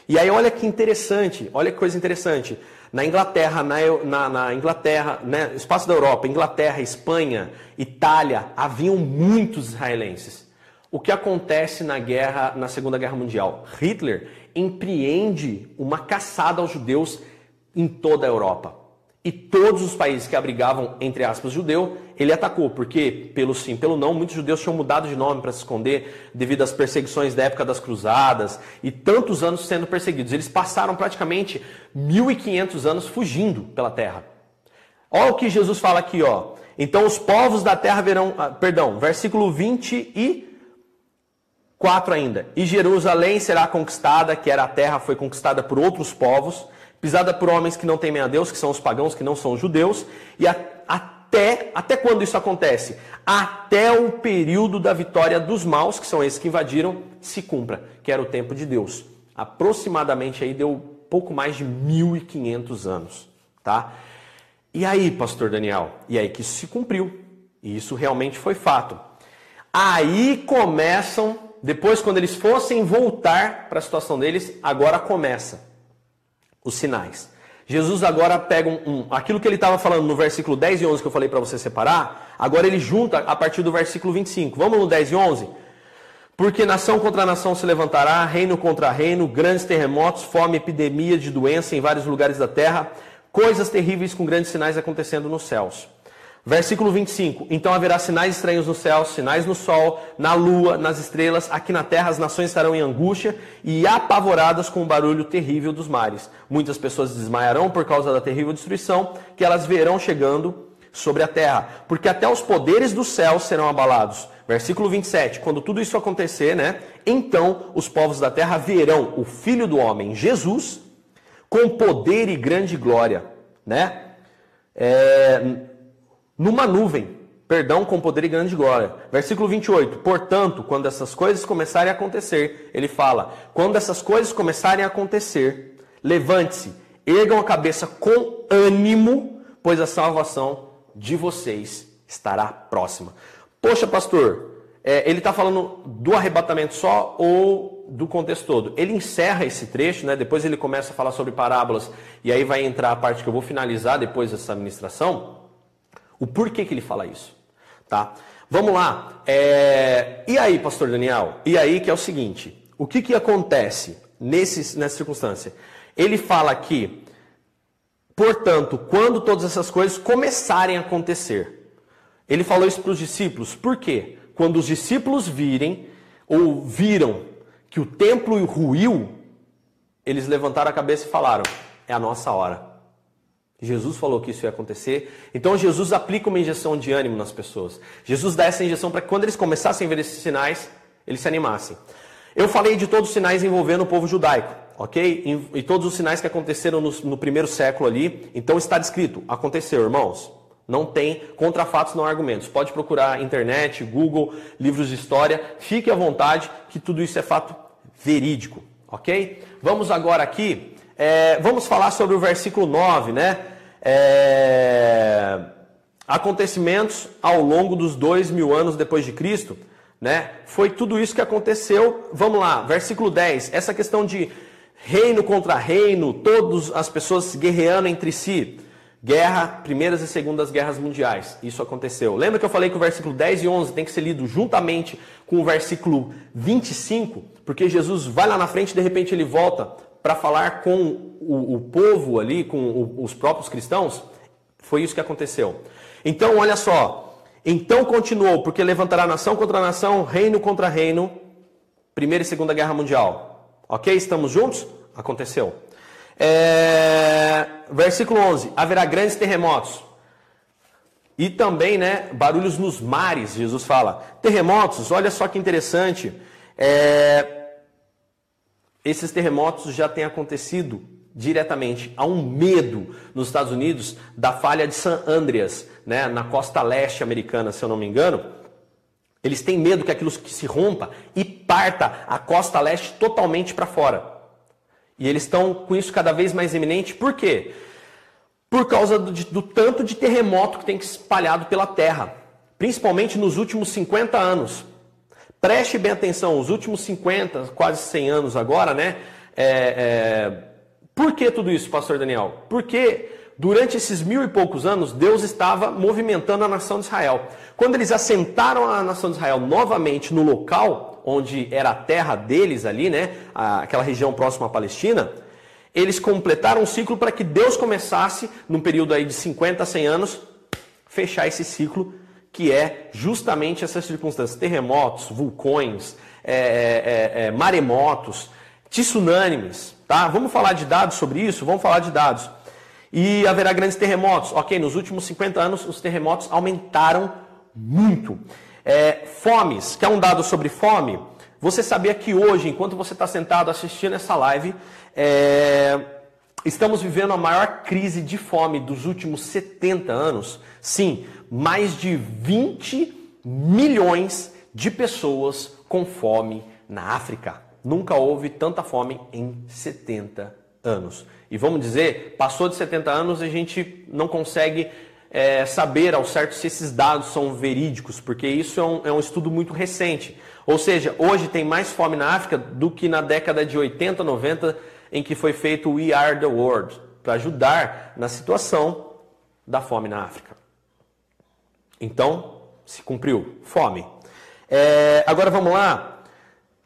E aí olha que interessante, olha que coisa interessante. Na Inglaterra, na, na, na Inglaterra, né, espaço da Europa, Inglaterra, Espanha, Itália, haviam muitos israelenses. O que acontece na guerra, na Segunda Guerra Mundial? Hitler empreende uma caçada aos judeus em toda a Europa. E todos os países que abrigavam, entre aspas, judeu, ele atacou, porque, pelo sim, pelo não, muitos judeus tinham mudado de nome para se esconder devido às perseguições da época das cruzadas e tantos anos sendo perseguidos. Eles passaram praticamente 1500 anos fugindo pela terra. Olha o que Jesus fala aqui, ó. Então os povos da terra verão, ah, perdão, versículo 24 ainda. E Jerusalém será conquistada, que era a terra, foi conquistada por outros povos pisada por homens que não temem a Deus, que são os pagãos, que não são os judeus, e a, até, até quando isso acontece? Até o período da vitória dos maus, que são esses que invadiram, se cumpra, que era o tempo de Deus. Aproximadamente aí deu pouco mais de 1500 anos, tá? E aí, pastor Daniel? E aí que isso se cumpriu. E isso realmente foi fato. Aí começam, depois quando eles fossem voltar para a situação deles, agora começa os sinais. Jesus agora pega um, um aquilo que ele estava falando no versículo 10 e 11 que eu falei para você separar, agora ele junta a partir do versículo 25. Vamos no 10 e 11? Porque nação contra nação se levantará, reino contra reino, grandes terremotos, fome, epidemia de doença em vários lugares da terra, coisas terríveis com grandes sinais acontecendo nos céus. Versículo 25: Então haverá sinais estranhos no céu, sinais no sol, na lua, nas estrelas, aqui na terra as nações estarão em angústia e apavoradas com o barulho terrível dos mares. Muitas pessoas desmaiarão por causa da terrível destruição que elas verão chegando sobre a terra, porque até os poderes do céu serão abalados. Versículo 27, quando tudo isso acontecer, né? Então os povos da terra verão o Filho do Homem, Jesus, com poder e grande glória, né? É, numa nuvem, perdão, com poder e grande glória. Versículo 28, portanto, quando essas coisas começarem a acontecer, ele fala, quando essas coisas começarem a acontecer, levante-se, ergam a cabeça com ânimo, pois a salvação de vocês estará próxima. Poxa, pastor, é, ele está falando do arrebatamento só ou do contexto todo? Ele encerra esse trecho, né? depois ele começa a falar sobre parábolas, e aí vai entrar a parte que eu vou finalizar depois dessa administração. O porquê que ele fala isso? Tá? Vamos lá. É... E aí, pastor Daniel? E aí que é o seguinte: o que, que acontece nesse, nessa circunstância? Ele fala que, portanto, quando todas essas coisas começarem a acontecer, ele falou isso para os discípulos, por quê? Quando os discípulos virem ou viram que o templo ruiu, eles levantaram a cabeça e falaram: é a nossa hora. Jesus falou que isso ia acontecer. Então Jesus aplica uma injeção de ânimo nas pessoas. Jesus dá essa injeção para que quando eles começassem a ver esses sinais, eles se animassem. Eu falei de todos os sinais envolvendo o povo judaico, ok? E, todos os sinais que aconteceram no, no primeiro século ali. Então está descrito, aconteceu, irmãos. Não tem contra fatos, não argumentos. Pode procurar internet, Google, livros de história. Fique à vontade que tudo isso é fato verídico, ok? Vamos agora aqui, é, vamos falar sobre o versículo 9, né? É, acontecimentos ao longo dos dois mil anos depois de Cristo, né? Foi tudo isso que aconteceu. Vamos lá, versículo 10. Essa questão de reino contra reino, todas as pessoas guerreando entre si. Guerra, primeiras e segundas guerras mundiais. Isso aconteceu. Lembra que eu falei que o versículo 10 e 11 tem que ser lido juntamente com o versículo 25? Porque Jesus vai lá na frente e de repente ele volta para falar com o, o, povo ali, com o, os próprios cristãos? Foi isso que aconteceu. Então, olha só. Então continuou, porque levantará nação contra nação, reino contra reino, primeira e segunda guerra mundial. Ok? Estamos juntos? Aconteceu. É, versículo 11: haverá grandes terremotos. E também, né, barulhos nos mares, Jesus fala. Terremotos, olha só que interessante. É, esses terremotos já têm acontecido diretamente. Há um medo nos Estados Unidos da falha de San Andreas, né, na costa leste americana, se eu não me engano. Eles têm medo que aquilo que se rompa e parta a costa leste totalmente para fora. E eles estão com isso cada vez mais iminente. Por quê? Por causa do, do tanto de terremoto que tem espalhado pela Terra, principalmente nos últimos 50 anos. Preste bem atenção, os últimos 50, quase 100 anos agora, né? É, é... Por que tudo isso, pastor Daniel? Porque durante esses mil e poucos anos, Deus estava movimentando a nação de Israel. Quando eles assentaram a nação de Israel novamente no local, onde era a terra deles ali, né? Aquela região próxima à Palestina, eles completaram um ciclo para que Deus começasse, num período aí de 50 a 100 anos, fechar esse ciclo, que é justamente essas circunstâncias: terremotos, vulcões, é, é, é, é maremotos, tsunamis. Tá? Vamos falar de dados sobre isso? Vamos falar de dados. E haverá grandes terremotos. Ok, nos últimos 50 anos os terremotos aumentaram muito. É, fomes, quer um dado sobre fome? Você sabia que hoje, enquanto você está sentado assistindo essa live, é, estamos vivendo a maior crise de fome dos últimos 70 anos? Sim, mais de 20 milhões de pessoas com fome na África. Nunca houve tanta fome em 70 anos. E vamos dizer, passou de 70 anos e a gente não consegue é, saber ao certo se esses dados são verídicos, porque isso é um, é um estudo muito recente. Ou seja, hoje tem mais fome na África do que na década de 80, 90, em que foi feito o We Are the World, para ajudar na situação da fome na África. Então, se cumpriu. Fome. É, agora vamos lá.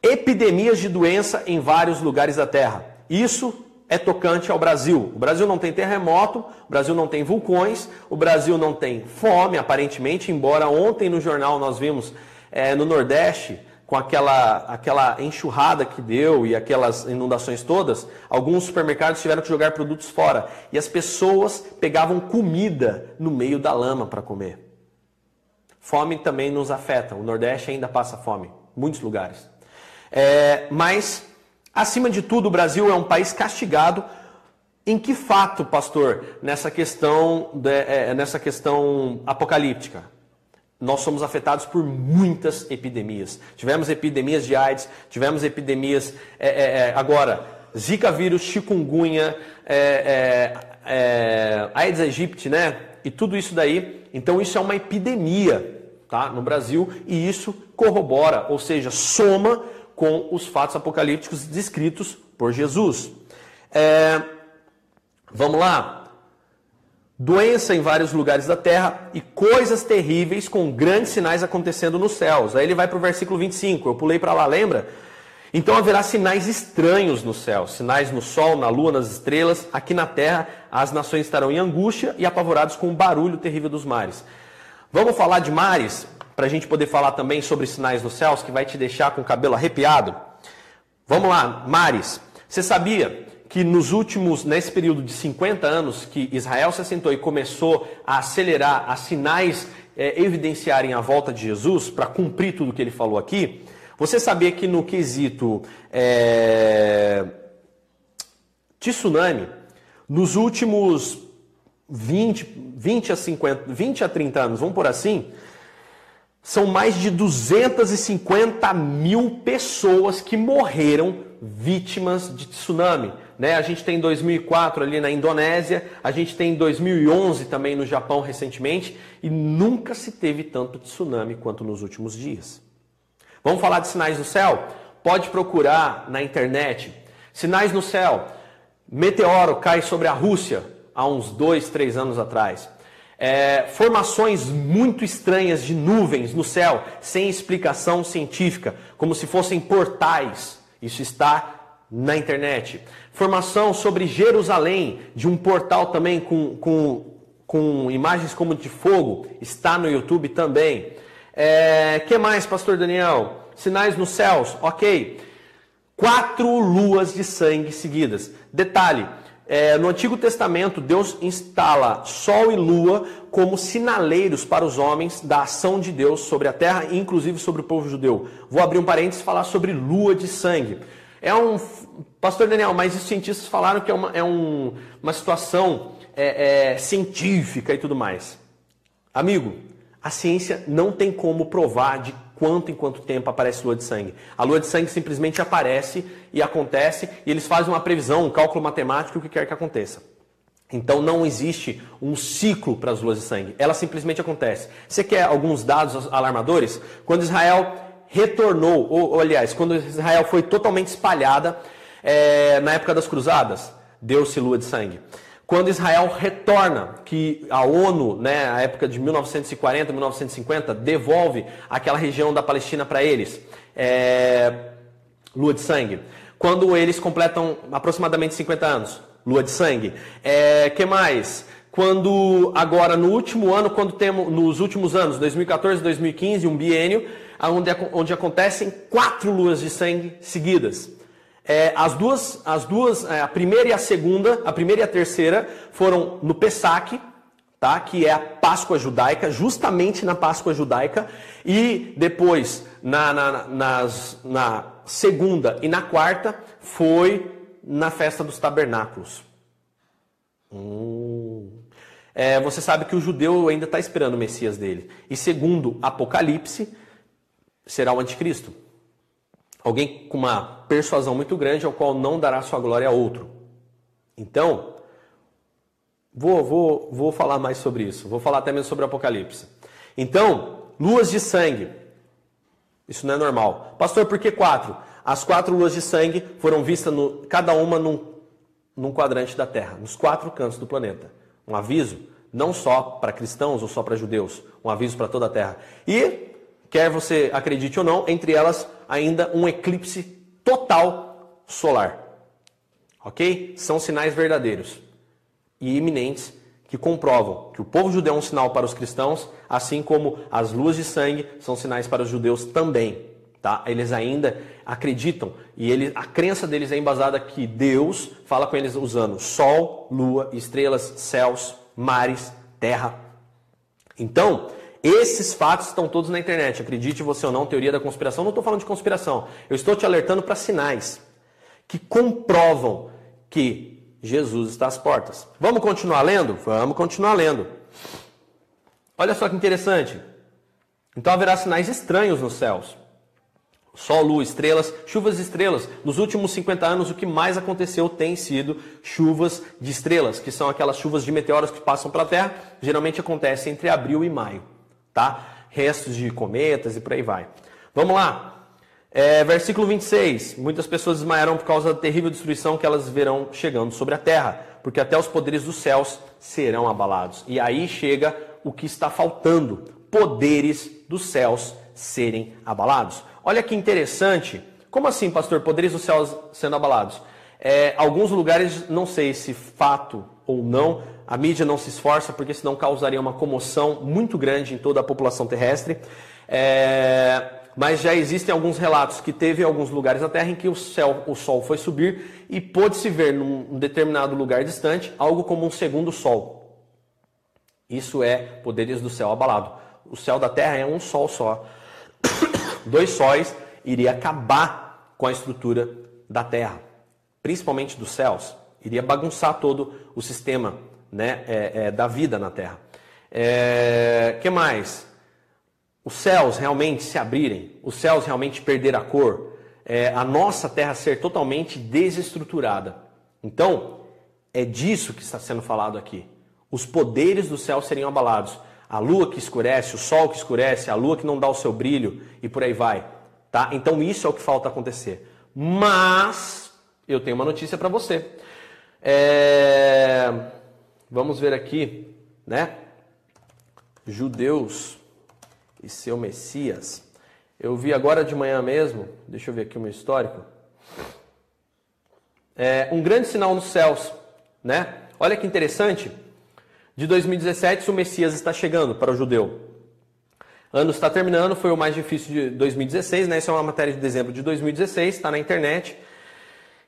Epidemias de doença em vários lugares da Terra. Isso é tocante ao Brasil. O Brasil não tem terremoto, o Brasil não tem vulcões, o Brasil não tem fome, aparentemente, embora ontem no jornal nós vimos é, no Nordeste, com aquela, aquela enxurrada que deu e aquelas inundações todas, alguns supermercados tiveram que jogar produtos fora. E as pessoas pegavam comida no meio da lama para comer. Fome também nos afeta. O Nordeste ainda passa fome, muitos lugares. É, mas, acima de tudo, o Brasil é um país castigado. Em que fato, pastor, nessa questão, de, é, nessa questão apocalíptica? Nós somos afetados por muitas epidemias. Tivemos epidemias de AIDS, tivemos epidemias é, é, é agora, Zika vírus, chikungunya, é, é, é, Aedes aegypti, né? E tudo isso daí. Então isso é uma epidemia, tá? No Brasil e isso corrobora, ou seja, soma com os fatos apocalípticos descritos por Jesus. vamos lá doença em vários lugares da terra e coisas terríveis com grandes sinais acontecendo nos céus. Aí ele vai para o versículo 25, eu pulei para lá, lembra? Então haverá sinais estranhos no céu, sinais no sol, na lua, nas estrelas. Aqui na terra as nações estarão em angústia e apavorados com o barulho terrível dos mares. Vamos falar de mares, para a gente poder falar também sobre sinais nos céus, que vai te deixar com o cabelo arrepiado? Vamos lá, mares. Você sabia que nos últimos, nesse período de 50 anos que Israel se assentou e começou a acelerar, a sinais é, evidenciarem a volta de Jesus, para cumprir tudo que ele falou aqui, você sabia que no quesito é, tsunami, nos últimos 20, 20 a 50, 20 a 30 anos, vamos por assim, são mais de 250 mil pessoas que morreram vítimas de tsunami. Né? A gente tem 2004 ali na Indonésia, a gente tem 2011 também no Japão recentemente, e nunca se teve tanto tsunami quanto nos últimos dias. Vamos falar de sinais no céu? Pode procurar na internet. Sinais no céu. Meteoro cai sobre a Rússia há uns dois, três anos atrás. É, formações muito estranhas de nuvens no céu, sem explicação científica, como se fossem portais. Isso está na internet. Formação sobre Jerusalém, de um portal também com, com, com imagens como de fogo, está no YouTube também. É, que mais, Pastor Daniel? Sinais nos céus, ok. Quatro luas de sangue seguidas. Detalhe: é, no Antigo Testamento, Deus instala Sol e Lua como sinaleiros para os homens da ação de Deus sobre a terra, inclusive sobre o povo judeu. Vou abrir um parênteses e falar sobre lua de sangue. É um. Pastor Daniel, mas os cientistas falaram que é uma, é um, uma situação é, é, científica e tudo mais. Amigo, a ciência não tem como provar de quanto em quanto tempo aparece lua de sangue. A lua de sangue simplesmente aparece e acontece, e eles fazem uma previsão, um cálculo matemático, o que quer que aconteça. Então não existe um ciclo para as luas de sangue. Ela simplesmente acontece. Você quer alguns dados alarmadores? Quando Israel retornou, ou, ou aliás, quando Israel foi totalmente espalhada é, na época das cruzadas, deu-se lua de sangue. Quando Israel retorna, que a ONU, né, na época de 1940, 1950, devolve aquela região da Palestina para eles, é, lua de sangue. Quando eles completam aproximadamente 50 anos, lua de sangue. É, que mais? Quando agora no último ano, quando temos nos últimos anos, 2014, 2015, um biênio, onde, onde acontecem quatro luas de sangue seguidas. É, as duas, as duas é, a primeira e a segunda, a primeira e a terceira, foram no Pessac, tá? que é a Páscoa judaica, justamente na Páscoa judaica, e depois, na, na, nas, na segunda e na quarta, foi na festa dos tabernáculos. Hum. É, você sabe que o judeu ainda está esperando o Messias dele. E segundo Apocalipse, será o anticristo. Alguém com uma persuasão muito grande, ao qual não dará sua glória a outro. Então, vou, vou, vou falar mais sobre isso. Vou falar até mesmo sobre o Apocalipse. Então, luas de sangue. Isso não é normal. Pastor, por que quatro? As quatro luas de sangue foram vistas, no, cada uma num, num quadrante da Terra, nos quatro cantos do planeta. Um aviso, não só para cristãos ou só para judeus, um aviso para toda a Terra. E quer você acredite ou não, entre elas ainda um eclipse total solar. Ok? São sinais verdadeiros e iminentes que comprovam que o povo judeu é um sinal para os cristãos, assim como as luas de sangue são sinais para os judeus também. Tá? Eles ainda acreditam e ele, a crença deles é embasada que Deus fala com eles usando sol, lua, estrelas, céus, mares, terra. Então, esses fatos estão todos na internet. Acredite você ou não, teoria da conspiração. Não estou falando de conspiração. Eu estou te alertando para sinais que comprovam que Jesus está às portas. Vamos continuar lendo? Vamos continuar lendo. Olha só que interessante. Então haverá sinais estranhos nos céus. Sol, lua, estrelas, chuvas de estrelas. Nos últimos 50 anos, o que mais aconteceu tem sido chuvas de estrelas, que são aquelas chuvas de meteoros que passam pela Terra. Geralmente acontece entre abril e maio, tá? Restos de cometas e por aí vai. Vamos lá. É, versículo 26. Muitas pessoas desmaiarão por causa da terrível destruição que elas verão chegando sobre a terra, porque até os poderes dos céus serão abalados. E aí chega o que está faltando: poderes dos céus serem abalados. Olha que interessante. Como assim, pastor? Poderes dos céus sendo abalados? É, alguns lugares, não sei se fato ou não, a mídia não se esforça, porque senão causaria uma comoção muito grande em toda a população terrestre. É, mas já existem alguns relatos que teve alguns lugares da Terra em que o, céu, o Sol foi subir e pôde-se ver num determinado lugar distante algo como um segundo Sol. Isso é poderes do céu abalado. O céu da Terra é um Sol só dois sóis iria acabar com a estrutura da Terra, principalmente dos céus. Iria bagunçar todo o sistema né, é, é, da vida na Terra. É, que mais? Os céus realmente se abrirem, os céus realmente perder a cor, é, a nossa Terra ser totalmente desestruturada. Então, é disso que está sendo falado aqui. Os poderes do céu seriam abalados a lua que escurece, o sol que escurece, a lua que não dá o seu brilho e por aí vai, tá? Então isso é o que falta acontecer. Mas eu tenho uma notícia para você. É... Vamos ver aqui, né? Judeus e seu Messias. Eu vi agora de manhã mesmo, deixa eu ver aqui o meu histórico. É, um grande sinal nos céus, né? Olha que interessante de 2017, o Messias está chegando para o judeu. Ano está terminando, foi o mais difícil de 2016, né? Isso é uma matéria de dezembro de 2016, está na internet.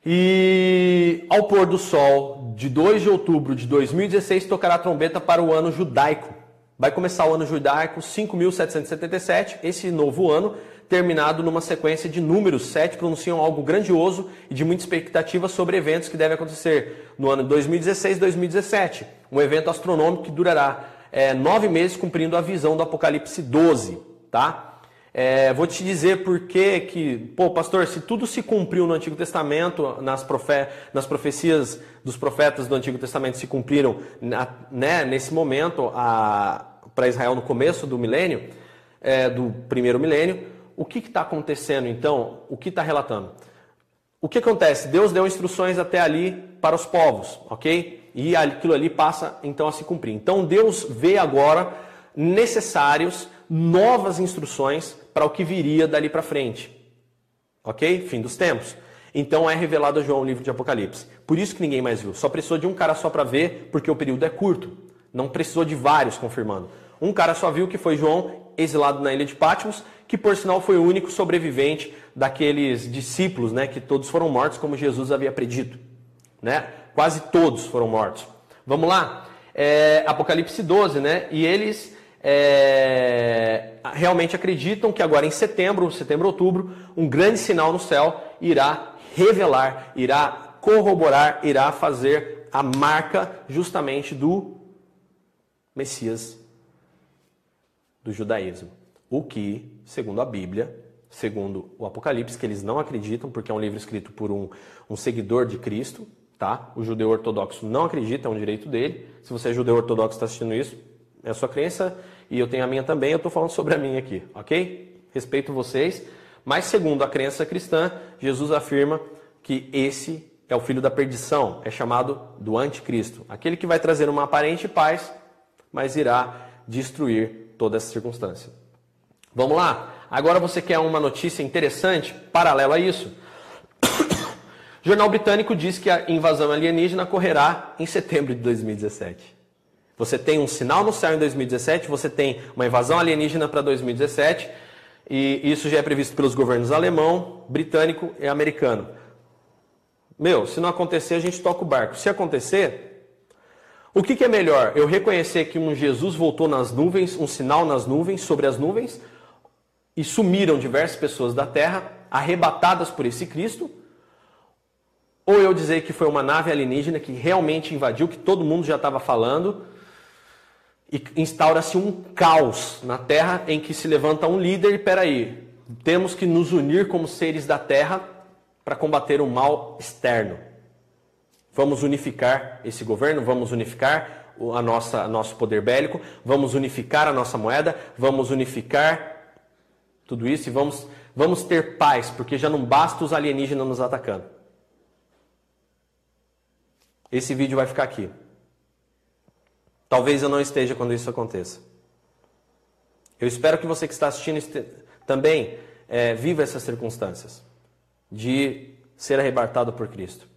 E ao pôr do sol de 2 de outubro de 2016, tocará a trombeta para o ano judaico. Vai começar o ano judaico 5.777, esse novo ano, terminado numa sequência de números. Sete pronunciam algo grandioso e de muita expectativa sobre eventos que devem acontecer no ano 2016 2017. Um evento astronômico que durará é, nove meses cumprindo a visão do Apocalipse 12, tá? É, vou te dizer por que que, pô, pastor, se tudo se cumpriu no Antigo Testamento, nas, profe nas profecias dos profetas do Antigo Testamento se cumpriram na, né, nesse momento para Israel no começo do milênio, é, do primeiro milênio, o que está acontecendo então? O que está relatando? O que acontece? Deus deu instruções até ali para os povos, ok? E aquilo ali passa então a se cumprir. Então Deus vê agora necessários novas instruções para o que viria dali para frente. Ok? Fim dos tempos. Então é revelado a João o livro de Apocalipse. Por isso que ninguém mais viu. Só precisou de um cara só para ver, porque o período é curto. Não precisou de vários confirmando. Um cara só viu que foi João, exilado na ilha de Patmos, que por sinal foi o único sobrevivente daqueles discípulos, né, que todos foram mortos como Jesus havia predito, né? Quase todos foram mortos. Vamos lá, é, Apocalipse 12, né? E eles é, realmente acreditam que agora em setembro, setembro, outubro, um grande sinal no céu irá revelar, irá corroborar, irá fazer a marca justamente do Messias do judaísmo. O que, segundo a Bíblia, segundo o Apocalipse, que eles não acreditam, porque é um livro escrito por um, um seguidor de Cristo, tá? O judeu ortodoxo não acredita, é um direito dele. Se você é judeu ortodoxo e está assistindo isso, é a sua crença e eu tenho a minha também, eu estou falando sobre a minha aqui, ok? Respeito vocês. Mas segundo a crença cristã, Jesus afirma que esse é o filho da perdição, é chamado do anticristo, aquele que vai trazer uma aparente paz, mas irá destruir toda essa circunstância. Vamos lá? Agora você quer uma notícia interessante, paralela a isso? O jornal britânico diz que a invasão alienígena ocorrerá em setembro de 2017. Você tem um sinal no céu em 2017, você tem uma invasão alienígena para 2017 E isso já é previsto pelos governos alemão, britânico e americano. Meu, se não acontecer, a gente toca o barco. Se acontecer, o que, que é melhor? Eu reconhecer que um Jesus voltou nas nuvens, um sinal nas nuvens, sobre as nuvens, e sumiram diversas pessoas da terra, arrebatadas por esse Cristo, ou eu dizer que foi uma nave alienígena que realmente invadiu, que todo mundo já estava falando, e instaura-se um caos na Terra em que se levanta um líder e peraí, temos que nos unir como seres da Terra para combater o mal externo. Vamos unificar esse governo, vamos unificar a nossa nosso poder bélico, vamos unificar a nossa moeda, vamos unificar tudo isso e vamos vamos ter paz, porque já não basta os alienígenas nos atacando. Esse vídeo vai ficar aqui. Talvez eu não esteja quando isso aconteça. Eu espero que você que está assistindo também é, viva essas circunstâncias de ser arrebatado por Cristo.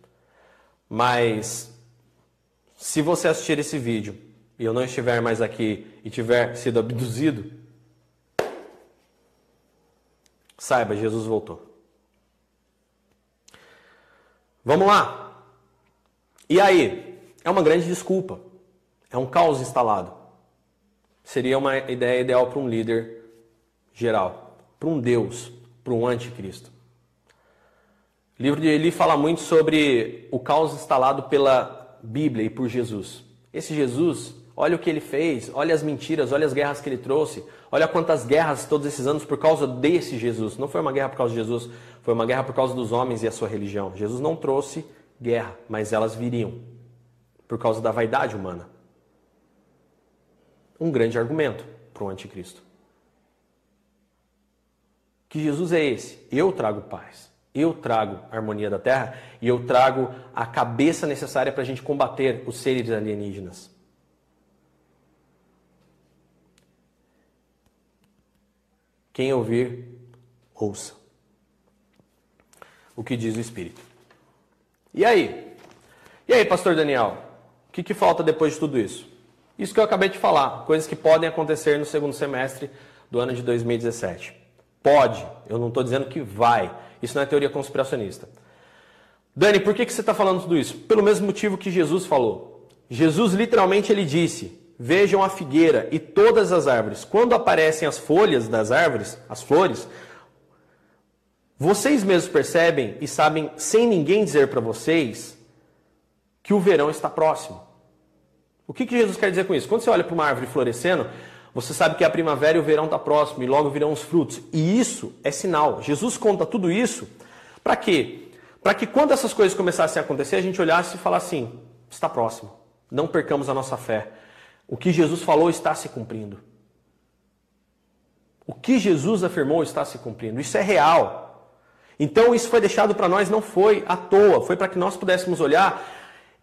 Mas se você assistir esse vídeo e eu não estiver mais aqui e tiver sido abduzido, saiba, Jesus voltou. Vamos lá. E aí? É uma grande desculpa. É um caos instalado. Seria uma ideia ideal para um líder geral, para um Deus, para um anticristo. O livro de Eli fala muito sobre o caos instalado pela Bíblia e por Jesus. Esse Jesus, olha o que ele fez, olha as mentiras, olha as guerras que ele trouxe, olha quantas guerras todos esses anos por causa desse Jesus. Não foi uma guerra por causa de Jesus, foi uma guerra por causa dos homens e a sua religião. Jesus não trouxe guerra, mas elas viriam por causa da vaidade humana. Um grande argumento para o anticristo. Que Jesus é esse? Eu trago paz, eu trago harmonia da terra e eu trago a cabeça necessária para a gente combater os seres alienígenas. Quem ouvir, ouça. O que diz o Espírito. E aí? E aí, pastor Daniel? O que, que falta depois de tudo isso? Isso que eu acabei de falar, coisas que podem acontecer no segundo semestre do ano de 2017. Pode, eu não estou dizendo que vai. Isso não é teoria conspiracionista. Dani, por que, que você está falando tudo isso? Pelo mesmo motivo que Jesus falou. Jesus literalmente ele disse: Vejam a figueira e todas as árvores. Quando aparecem as folhas das árvores, as flores, vocês mesmos percebem e sabem, sem ninguém dizer para vocês, que o verão está próximo. O que, que Jesus quer dizer com isso? Quando você olha para uma árvore florescendo, você sabe que a primavera e o verão está próximo e logo virão os frutos. E isso é sinal. Jesus conta tudo isso para quê? Para que quando essas coisas começassem a acontecer, a gente olhasse e falasse assim: está próximo. Não percamos a nossa fé. O que Jesus falou está se cumprindo. O que Jesus afirmou está se cumprindo. Isso é real. Então isso foi deixado para nós, não foi à toa, foi para que nós pudéssemos olhar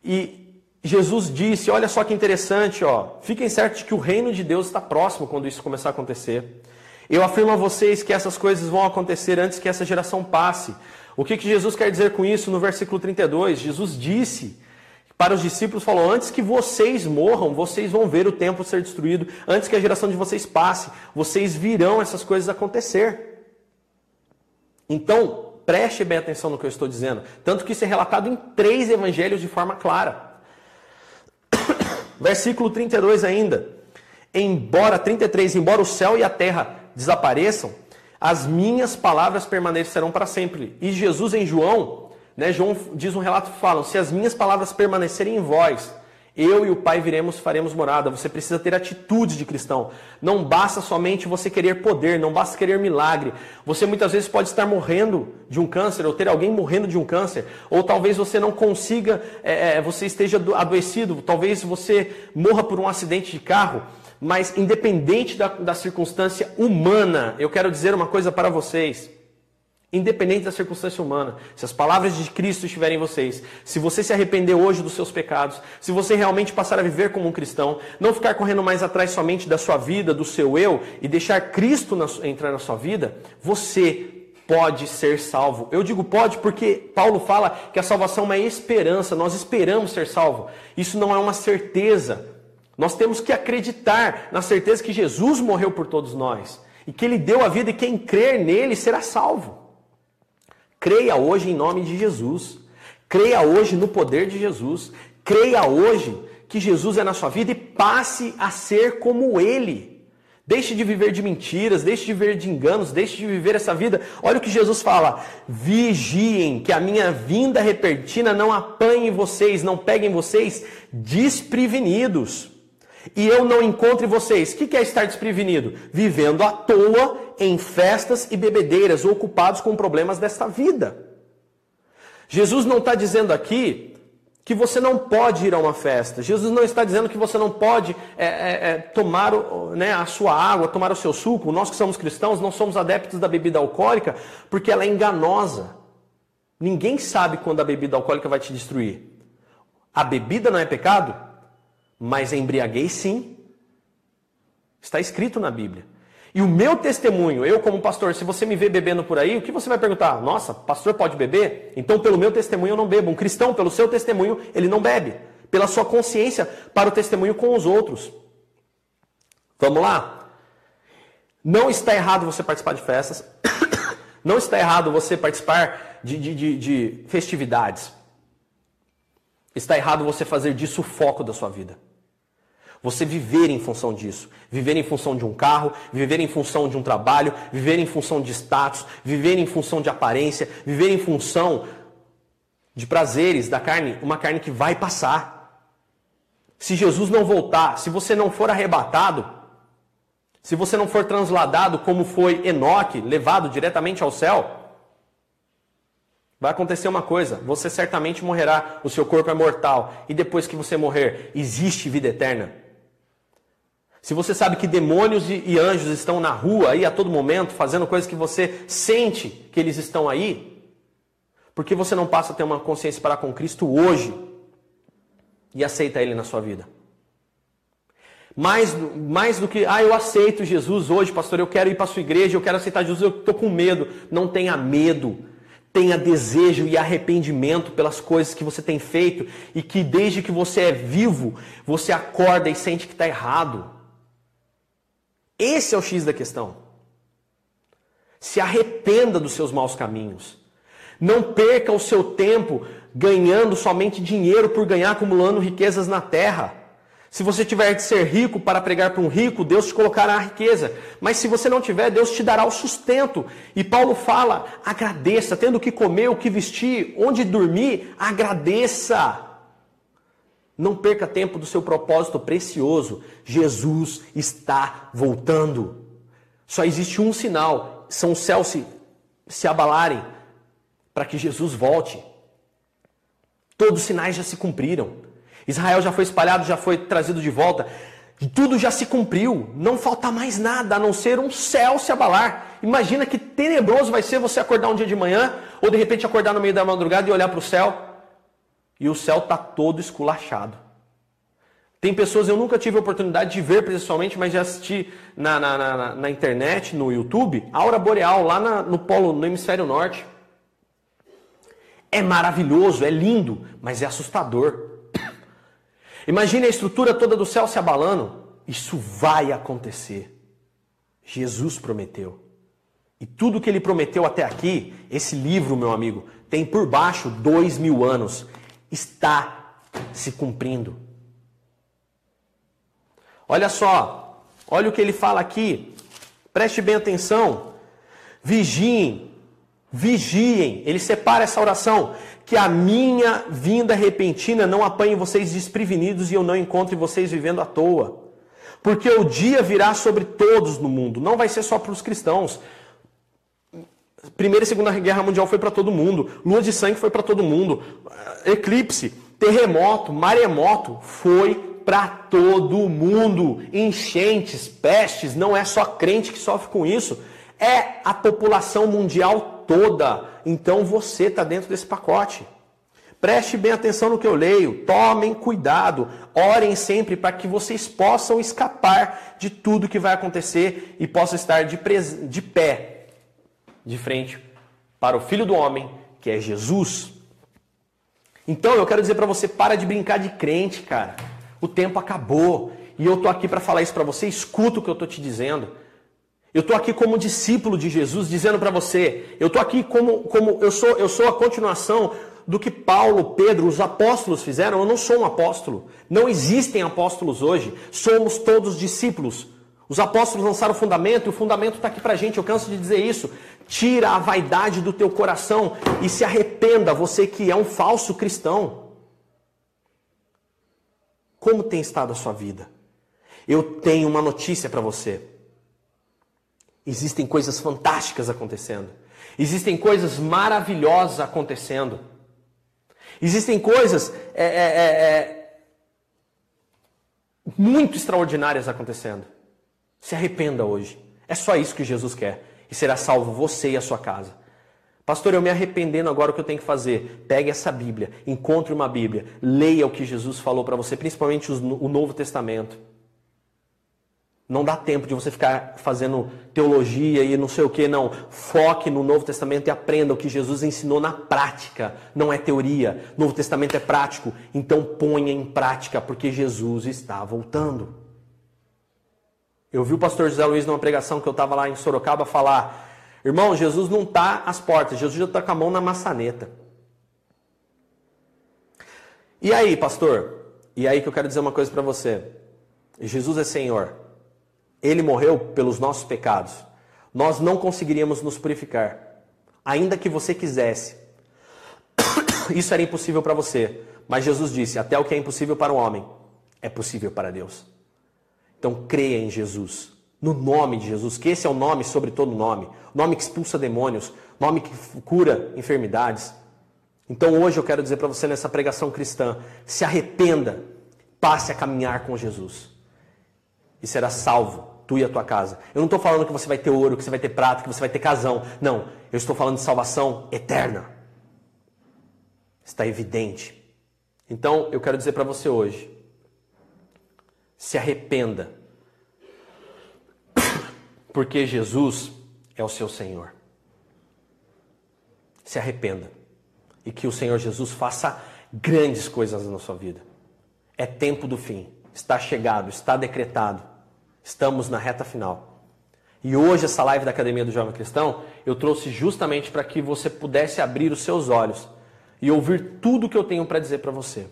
e Jesus disse: olha só que interessante, ó, fiquem certos que o reino de Deus está próximo quando isso começar a acontecer. Eu afirmo a vocês que essas coisas vão acontecer antes que essa geração passe. O que, que Jesus quer dizer com isso no versículo 32? Jesus disse para os discípulos, falou, antes que vocês morram, vocês vão ver o templo ser destruído, antes que a geração de vocês passe, vocês virão essas coisas acontecer. Então, preste bem atenção no que eu estou dizendo. Tanto que isso é relatado em três evangelhos de forma clara. Versículo 32 ainda. Embora, 33, embora o céu e a terra desapareçam, as minhas palavras permanecerão para sempre. E Jesus em João, né, João diz um relato que fala, se as minhas palavras permanecerem em vós, eu e o Pai viremos, faremos morada. Você precisa ter atitude de cristão. Não basta somente você querer poder, não basta querer milagre. Você muitas vezes pode estar morrendo de um câncer, ou ter alguém morrendo de um câncer, ou talvez você não consiga, é, é você esteja adoecido, talvez você morra por um acidente de carro. Mas independente da, da circunstância humana, eu quero dizer uma coisa para vocês independente da circunstância humana, se as palavras de Cristo estiverem em vocês, se você se arrepender hoje dos seus pecados, se você realmente passar a viver como um cristão, não ficar correndo mais atrás somente da sua vida, do seu eu e deixar Cristo na, entrar na sua vida, você pode ser salvo. Eu digo pode porque Paulo fala que a salvação é uma esperança, nós esperamos ser salvo. Isso não é uma certeza. Nós temos que acreditar na certeza que Jesus morreu por todos nós. e que ele deu a vida e quem crer nele será salvo. Creia hoje em nome de Jesus. Creia hoje no poder de Jesus. Creia hoje que Jesus é na sua vida e passe a ser como ele. Deixe de viver de mentiras, deixe de viver de enganos, deixe de viver essa vida. Olha o que Jesus fala: vigiem, que a minha vinda repentina não apanhe vocês, não peguem vocês desprevenidos. E eu não encontre vocês. O que é estar desprevenido? Vivendo à toa em festas e bebedeiras, ocupados com problemas desta vida. Jesus não está dizendo aqui que você não pode ir a uma festa. Jesus não está dizendo que você não pode é, é, é, tomar né, a sua água, tomar o seu suco. Nós que somos cristãos não somos adeptos da bebida alcoólica porque ela é enganosa. Ninguém sabe quando a bebida alcoólica vai te destruir. A bebida não é pecado, mas a embriaguez sim. Está escrito na Bíblia. E o meu testemunho, eu como pastor, se você me vê bebendo por aí, o que você vai perguntar? Nossa, pastor pode beber? Então, pelo meu testemunho, eu não bebo. Um cristão, pelo seu testemunho, ele não bebe. Pela sua consciência, para o testemunho com os outros. Vamos lá? Não está errado você participar de festas. Não está errado você participar de, de, de, de festividades. Está errado você fazer disso o foco da sua vida. Você viver em função disso. Viver em função de um carro, viver em função de um trabalho, viver em função de status, viver em função de aparência, viver em função de prazeres da carne, uma carne que vai passar. Se Jesus não voltar, se você não for arrebatado, se você não for transladado como foi Enoque, levado diretamente ao céu, vai acontecer uma coisa: você certamente morrerá, o seu corpo é mortal, e depois que você morrer, existe vida eterna. Se você sabe que demônios e anjos estão na rua aí a todo momento, fazendo coisas que você sente que eles estão aí, por que você não passa a ter uma consciência para com Cristo hoje e aceita Ele na sua vida? Mais, mais do que, ah, eu aceito Jesus hoje, pastor, eu quero ir para a sua igreja, eu quero aceitar Jesus, eu estou com medo. Não tenha medo. Tenha desejo e arrependimento pelas coisas que você tem feito e que desde que você é vivo, você acorda e sente que está errado. Esse é o X da questão. Se arrependa dos seus maus caminhos. Não perca o seu tempo ganhando somente dinheiro por ganhar, acumulando riquezas na terra. Se você tiver de ser rico para pregar para um rico, Deus te colocará a riqueza. Mas se você não tiver, Deus te dará o sustento. E Paulo fala: agradeça, tendo o que comer, o que vestir, onde dormir, agradeça. Não perca tempo do seu propósito precioso. Jesus está voltando. Só existe um sinal: são os céus se, se abalarem para que Jesus volte. Todos os sinais já se cumpriram. Israel já foi espalhado, já foi trazido de volta. Tudo já se cumpriu. Não falta mais nada a não ser um céu se abalar. Imagina que tenebroso vai ser você acordar um dia de manhã ou de repente acordar no meio da madrugada e olhar para o céu e o céu está todo esculachado. Tem pessoas, eu nunca tive a oportunidade de ver pessoalmente, mas já assisti na, na, na, na internet, no YouTube, Aura Boreal, lá na, no Polo, no Hemisfério Norte. É maravilhoso, é lindo, mas é assustador. Imagine a estrutura toda do céu se abalando. Isso vai acontecer. Jesus prometeu. E tudo que ele prometeu até aqui, esse livro, meu amigo, tem por baixo dois mil anos está se cumprindo. Olha só, olha o que ele fala aqui. Preste bem atenção. Vigiem, vigiem. Ele separa essa oração. Que a minha vinda repentina não apanhe vocês desprevenidos e eu não encontre vocês vivendo à toa. Porque o dia virá sobre todos no mundo. Não vai ser só para os cristãos. Primeira e Segunda Guerra Mundial foi para todo mundo. Lua de sangue foi para todo mundo. Eclipse, terremoto, maremoto foi para todo mundo. Enchentes, pestes, não é só crente que sofre com isso. É a população mundial toda. Então você está dentro desse pacote. Preste bem atenção no que eu leio. Tomem cuidado. Orem sempre para que vocês possam escapar de tudo que vai acontecer e possam estar de, de pé de frente para o Filho do Homem, que é Jesus. Então eu quero dizer para você, para de brincar de crente, cara. O tempo acabou. E eu tô aqui para falar isso para você, escuta o que eu tô te dizendo. Eu estou aqui como discípulo de Jesus, dizendo para você, eu estou aqui como, como eu sou, eu sou a continuação do que Paulo, Pedro, os apóstolos fizeram. Eu não sou um apóstolo. Não existem apóstolos hoje. Somos todos discípulos. Os apóstolos lançaram o fundamento e o fundamento está aqui para a gente. Eu canso de dizer isso. Tira a vaidade do teu coração e se arrependa, você que é um falso cristão. Como tem estado a sua vida? Eu tenho uma notícia para você. Existem coisas fantásticas acontecendo. Existem coisas maravilhosas acontecendo. Existem coisas é, é, é, é, muito extraordinárias acontecendo. Se arrependa hoje. É só isso que Jesus quer. E será salvo você e a sua casa. Pastor, eu me arrependendo agora o que eu tenho que fazer? Pegue essa Bíblia, encontre uma Bíblia, leia o que Jesus falou para você, principalmente o Novo Testamento. Não dá tempo de você ficar fazendo teologia e não sei o que, não. Foque no Novo Testamento e aprenda o que Jesus ensinou na prática, não é teoria. Novo Testamento é prático, então ponha em prática, porque Jesus está voltando. Eu vi o pastor José Luiz numa pregação que eu estava lá em Sorocaba falar: irmão, Jesus não está às portas, Jesus já está com a mão na maçaneta. E aí, pastor? E aí que eu quero dizer uma coisa para você: Jesus é Senhor. Ele morreu pelos nossos pecados. Nós não conseguiríamos nos purificar. Ainda que você quisesse. Isso era impossível para você. Mas Jesus disse: até o que é impossível para o homem é possível para Deus. Então creia em Jesus. No nome de Jesus, que esse é o nome sobre todo nome, nome que expulsa demônios, nome que cura enfermidades. Então hoje eu quero dizer para você nessa pregação cristã: se arrependa, passe a caminhar com Jesus e será salvo tu e a tua casa. Eu não estou falando que você vai ter ouro, que você vai ter prata, que você vai ter casão. Não, eu estou falando de salvação eterna. Está evidente. Então, eu quero dizer para você hoje: se arrependa, porque Jesus é o seu Senhor. Se arrependa e que o Senhor Jesus faça grandes coisas na sua vida. É tempo do fim, está chegado, está decretado. Estamos na reta final. E hoje, essa live da Academia do Jovem Cristão, eu trouxe justamente para que você pudesse abrir os seus olhos e ouvir tudo que eu tenho para dizer para você.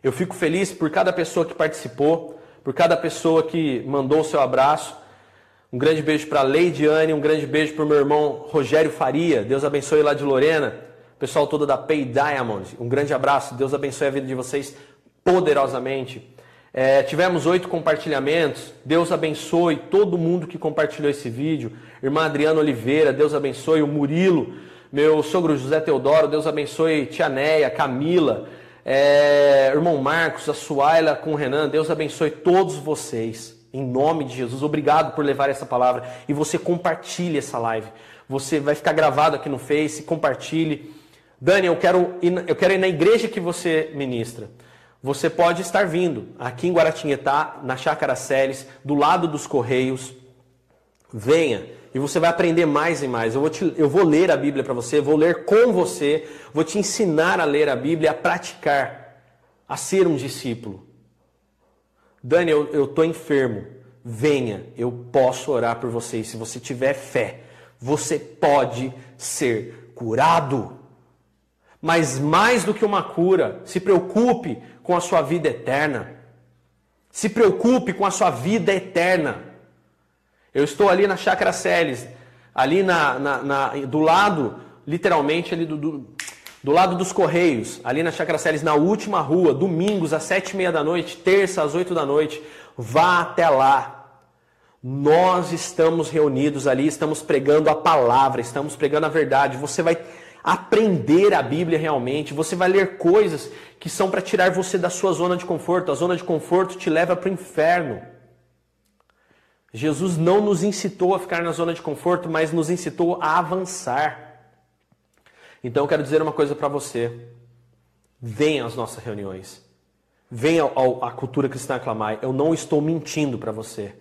Eu fico feliz por cada pessoa que participou, por cada pessoa que mandou o seu abraço. Um grande beijo para a Leidiane, um grande beijo para o meu irmão Rogério Faria. Deus abençoe lá de Lorena. Pessoal todo da Pay Diamond, um grande abraço. Deus abençoe a vida de vocês poderosamente. É, tivemos oito compartilhamentos. Deus abençoe todo mundo que compartilhou esse vídeo. Irmã Adriana Oliveira, Deus abençoe. O Murilo, meu sogro José Teodoro, Deus abençoe. Tia Neia, Camila, é, irmão Marcos, a Suaila com o Renan, Deus abençoe todos vocês. Em nome de Jesus, obrigado por levar essa palavra. E você compartilhe essa live. Você vai ficar gravado aqui no Face, compartilhe. Dani, eu quero ir, eu quero ir na igreja que você ministra você pode estar vindo aqui em Guaratinguetá, na Chácara Celes, do lado dos Correios. Venha e você vai aprender mais e mais. Eu vou, te, eu vou ler a Bíblia para você, vou ler com você, vou te ensinar a ler a Bíblia, a praticar, a ser um discípulo. Dani, eu estou enfermo. Venha, eu posso orar por você. E se você tiver fé, você pode ser curado. Mas mais do que uma cura, se preocupe com a sua vida eterna. Se preocupe com a sua vida eterna. Eu estou ali na Chácara Celes, ali na, na, na, do lado, literalmente, ali do, do, do, lado dos Correios, ali na Chácara Celes, na última rua, domingos às sete e meia da noite, terça às oito da noite. Vá até lá. Nós estamos reunidos ali, estamos pregando a palavra, estamos pregando a verdade. Você vai aprender a Bíblia realmente, você vai ler coisas que são para tirar você da sua zona de conforto. A zona de conforto te leva para o inferno. Jesus não nos incitou a ficar na zona de conforto, mas nos incitou a avançar. Então eu quero dizer uma coisa para você. Venha às nossas reuniões. Venha à cultura cristã aclamar. Eu não estou mentindo para você.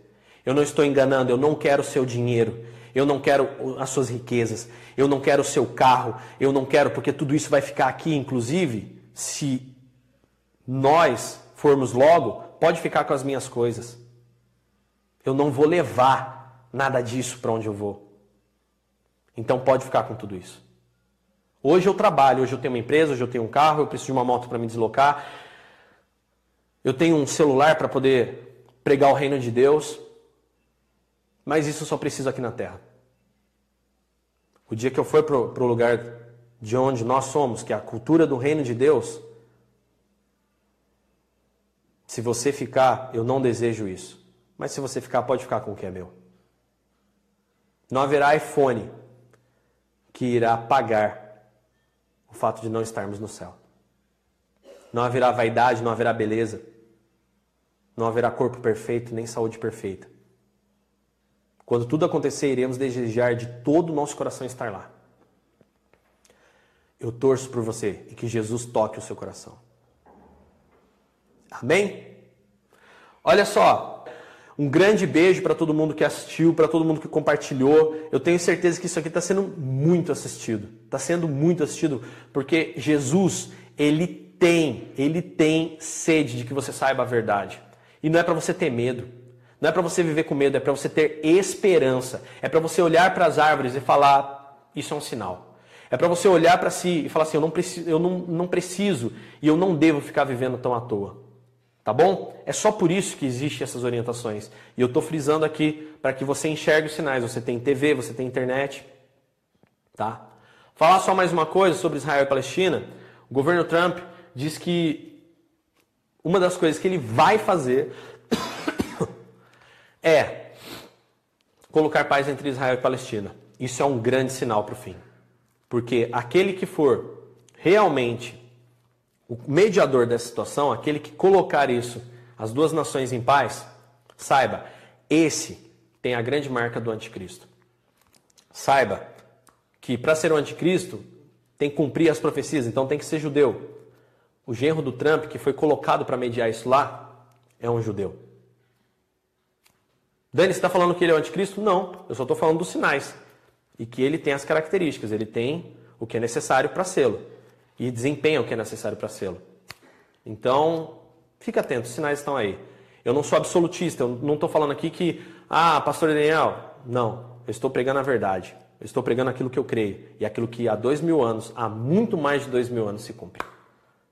Eu não estou enganando. Eu não quero seu dinheiro. Eu não quero as suas riquezas, eu não quero o seu carro, eu não quero, porque tudo isso vai ficar aqui, inclusive, se nós formos logo, pode ficar com as minhas coisas. Eu não vou levar nada disso para onde eu vou. Então pode ficar com tudo isso. Hoje eu trabalho, hoje eu tenho uma empresa, hoje eu tenho um carro, eu preciso de uma moto para me deslocar. Eu tenho um celular para poder pregar o reino de Deus. Mas isso eu só preciso aqui na terra. O dia que eu for para o lugar de onde nós somos, que é a cultura do reino de Deus, se você ficar, eu não desejo isso. Mas se você ficar, pode ficar com o que é meu. Não haverá iPhone que irá pagar o fato de não estarmos no céu. Não haverá vaidade, não haverá beleza. Não haverá corpo perfeito, nem saúde perfeita. Quando tudo acontecer, iremos desejar de todo o nosso coração estar lá. Eu torço por você e que Jesus toque o seu coração. Amém? Olha só, um grande beijo para todo mundo que assistiu, para todo mundo que compartilhou. Eu tenho certeza que isso aqui está sendo muito assistido. Está sendo muito assistido porque Jesus, ele tem, ele tem sede de que você saiba a verdade. E não é para você ter medo. Não é para você viver com medo, é para você ter esperança. É para você olhar para as árvores e falar: Isso é um sinal. É para você olhar para si e falar assim: Eu não preciso, eu não, não preciso e eu não devo ficar vivendo tão à toa. Tá bom? É só por isso que existem essas orientações. E eu estou frisando aqui para que você enxergue os sinais. Você tem TV, você tem internet. Tá? Falar só mais uma coisa sobre Israel e Palestina. O governo Trump diz que uma das coisas que ele vai fazer é colocar paz entre Israel e Palestina. Isso é um grande sinal para o fim. Porque aquele que for realmente o mediador dessa situação, aquele que colocar isso, as duas nações em paz, saiba, esse tem a grande marca do anticristo. Saiba que para ser o anticristo tem que cumprir as profecias, então tem que ser judeu. O genro do Trump, que foi colocado para mediar isso lá, é um judeu. Dani, você está falando que ele é o anticristo? Não, eu só estou falando dos sinais. E que ele tem as características, ele tem o que é necessário para sê-lo. E desempenha o que é necessário para sê-lo. Então, fica atento, os sinais estão aí. Eu não sou absolutista, eu não estou falando aqui que, ah, pastor Daniel, não, eu estou pregando a verdade. Eu estou pregando aquilo que eu creio. E aquilo que há dois mil anos, há muito mais de dois mil anos se cumpre.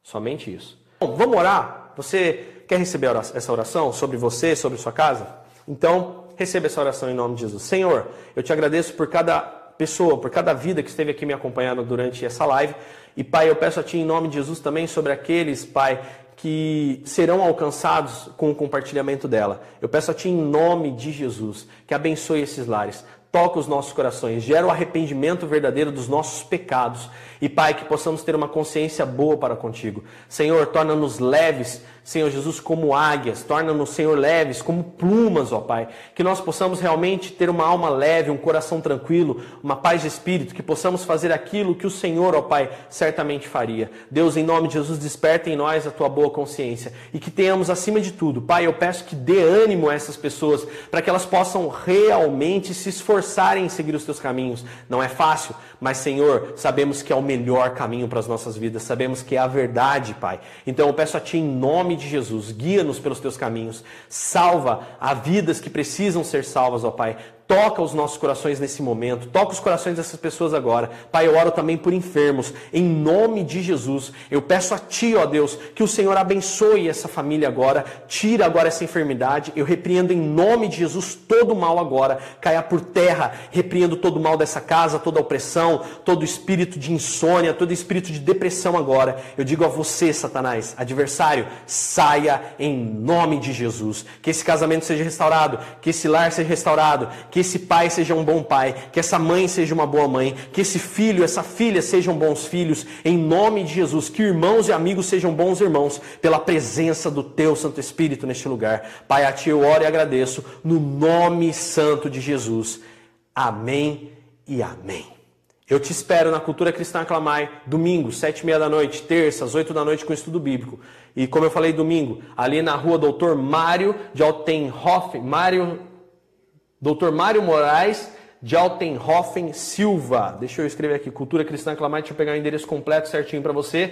Somente isso. Bom, vamos orar? Você quer receber essa oração sobre você, sobre sua casa? Então, receba essa oração em nome de Jesus. Senhor, eu te agradeço por cada pessoa, por cada vida que esteve aqui me acompanhando durante essa live. E, Pai, eu peço a Ti em nome de Jesus também sobre aqueles, Pai, que serão alcançados com o compartilhamento dela. Eu peço a Ti em nome de Jesus que abençoe esses lares. Toca os nossos corações, gera o arrependimento verdadeiro dos nossos pecados. E, Pai, que possamos ter uma consciência boa para contigo. Senhor, torna-nos leves Senhor Jesus, como águias, torna-nos, Senhor, leves, como plumas, ó Pai. Que nós possamos realmente ter uma alma leve, um coração tranquilo, uma paz de espírito, que possamos fazer aquilo que o Senhor, ó Pai, certamente faria. Deus, em nome de Jesus, desperta em nós a tua boa consciência e que tenhamos, acima de tudo, Pai, eu peço que dê ânimo a essas pessoas para que elas possam realmente se esforçarem em seguir os teus caminhos. Não é fácil, mas, Senhor, sabemos que é o melhor caminho para as nossas vidas, sabemos que é a verdade, Pai. Então eu peço a Ti, em nome de Jesus, guia-nos pelos Teus caminhos, salva a vidas que precisam ser salvas, ó Pai. Toca os nossos corações nesse momento, toca os corações dessas pessoas agora. Pai, eu oro também por enfermos, em nome de Jesus. Eu peço a Ti, ó Deus, que o Senhor abençoe essa família agora, tira agora essa enfermidade. Eu repreendo em nome de Jesus todo o mal agora, caia por terra. Repreendo todo o mal dessa casa, toda opressão, todo espírito de insônia, todo espírito de depressão agora. Eu digo a você, Satanás, adversário, saia em nome de Jesus. Que esse casamento seja restaurado, que esse lar seja restaurado que esse pai seja um bom pai, que essa mãe seja uma boa mãe, que esse filho, essa filha sejam bons filhos, em nome de Jesus, que irmãos e amigos sejam bons irmãos, pela presença do teu Santo Espírito neste lugar. Pai, a ti eu oro e agradeço, no nome santo de Jesus. Amém e amém. Eu te espero na Cultura Cristã Aclamai, domingo, sete e meia da noite, terça, às oito da noite com estudo bíblico. E como eu falei domingo, ali na rua Doutor Mário de Altenhoff, Mário Dr. Mário Moraes de Altenhofen Silva. Deixa eu escrever aqui, Cultura Cristã Aclamar, deixa eu pegar o endereço completo certinho para você.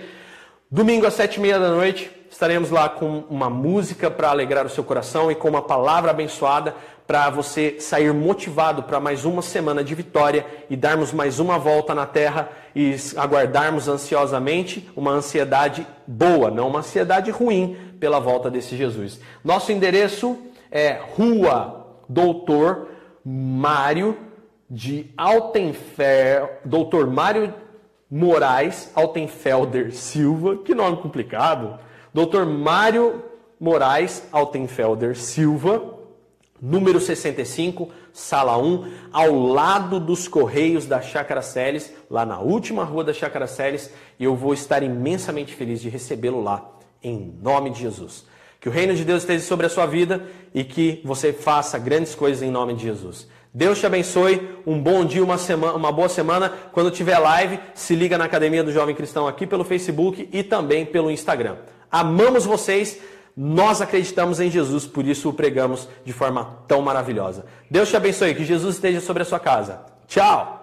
Domingo às sete e meia da noite, estaremos lá com uma música para alegrar o seu coração e com uma palavra abençoada para você sair motivado para mais uma semana de vitória e darmos mais uma volta na terra e aguardarmos ansiosamente uma ansiedade boa, não uma ansiedade ruim pela volta desse Jesus. Nosso endereço é Rua Doutor Mário de Altenfer, Doutor Mário Moraes Altenfelder Silva, que nome complicado. Doutor Mário Moraes Altenfelder Silva, número 65, sala 1, ao lado dos Correios da Chácara Celes, lá na última rua da Chácara Celes, e eu vou estar imensamente feliz de recebê-lo lá, em nome de Jesus. Que o reino de Deus esteja sobre a sua vida e que você faça grandes coisas em nome de Jesus. Deus te abençoe, um bom dia, uma, semana, uma boa semana. Quando tiver live, se liga na Academia do Jovem Cristão aqui pelo Facebook e também pelo Instagram. Amamos vocês, nós acreditamos em Jesus, por isso o pregamos de forma tão maravilhosa. Deus te abençoe, que Jesus esteja sobre a sua casa. Tchau!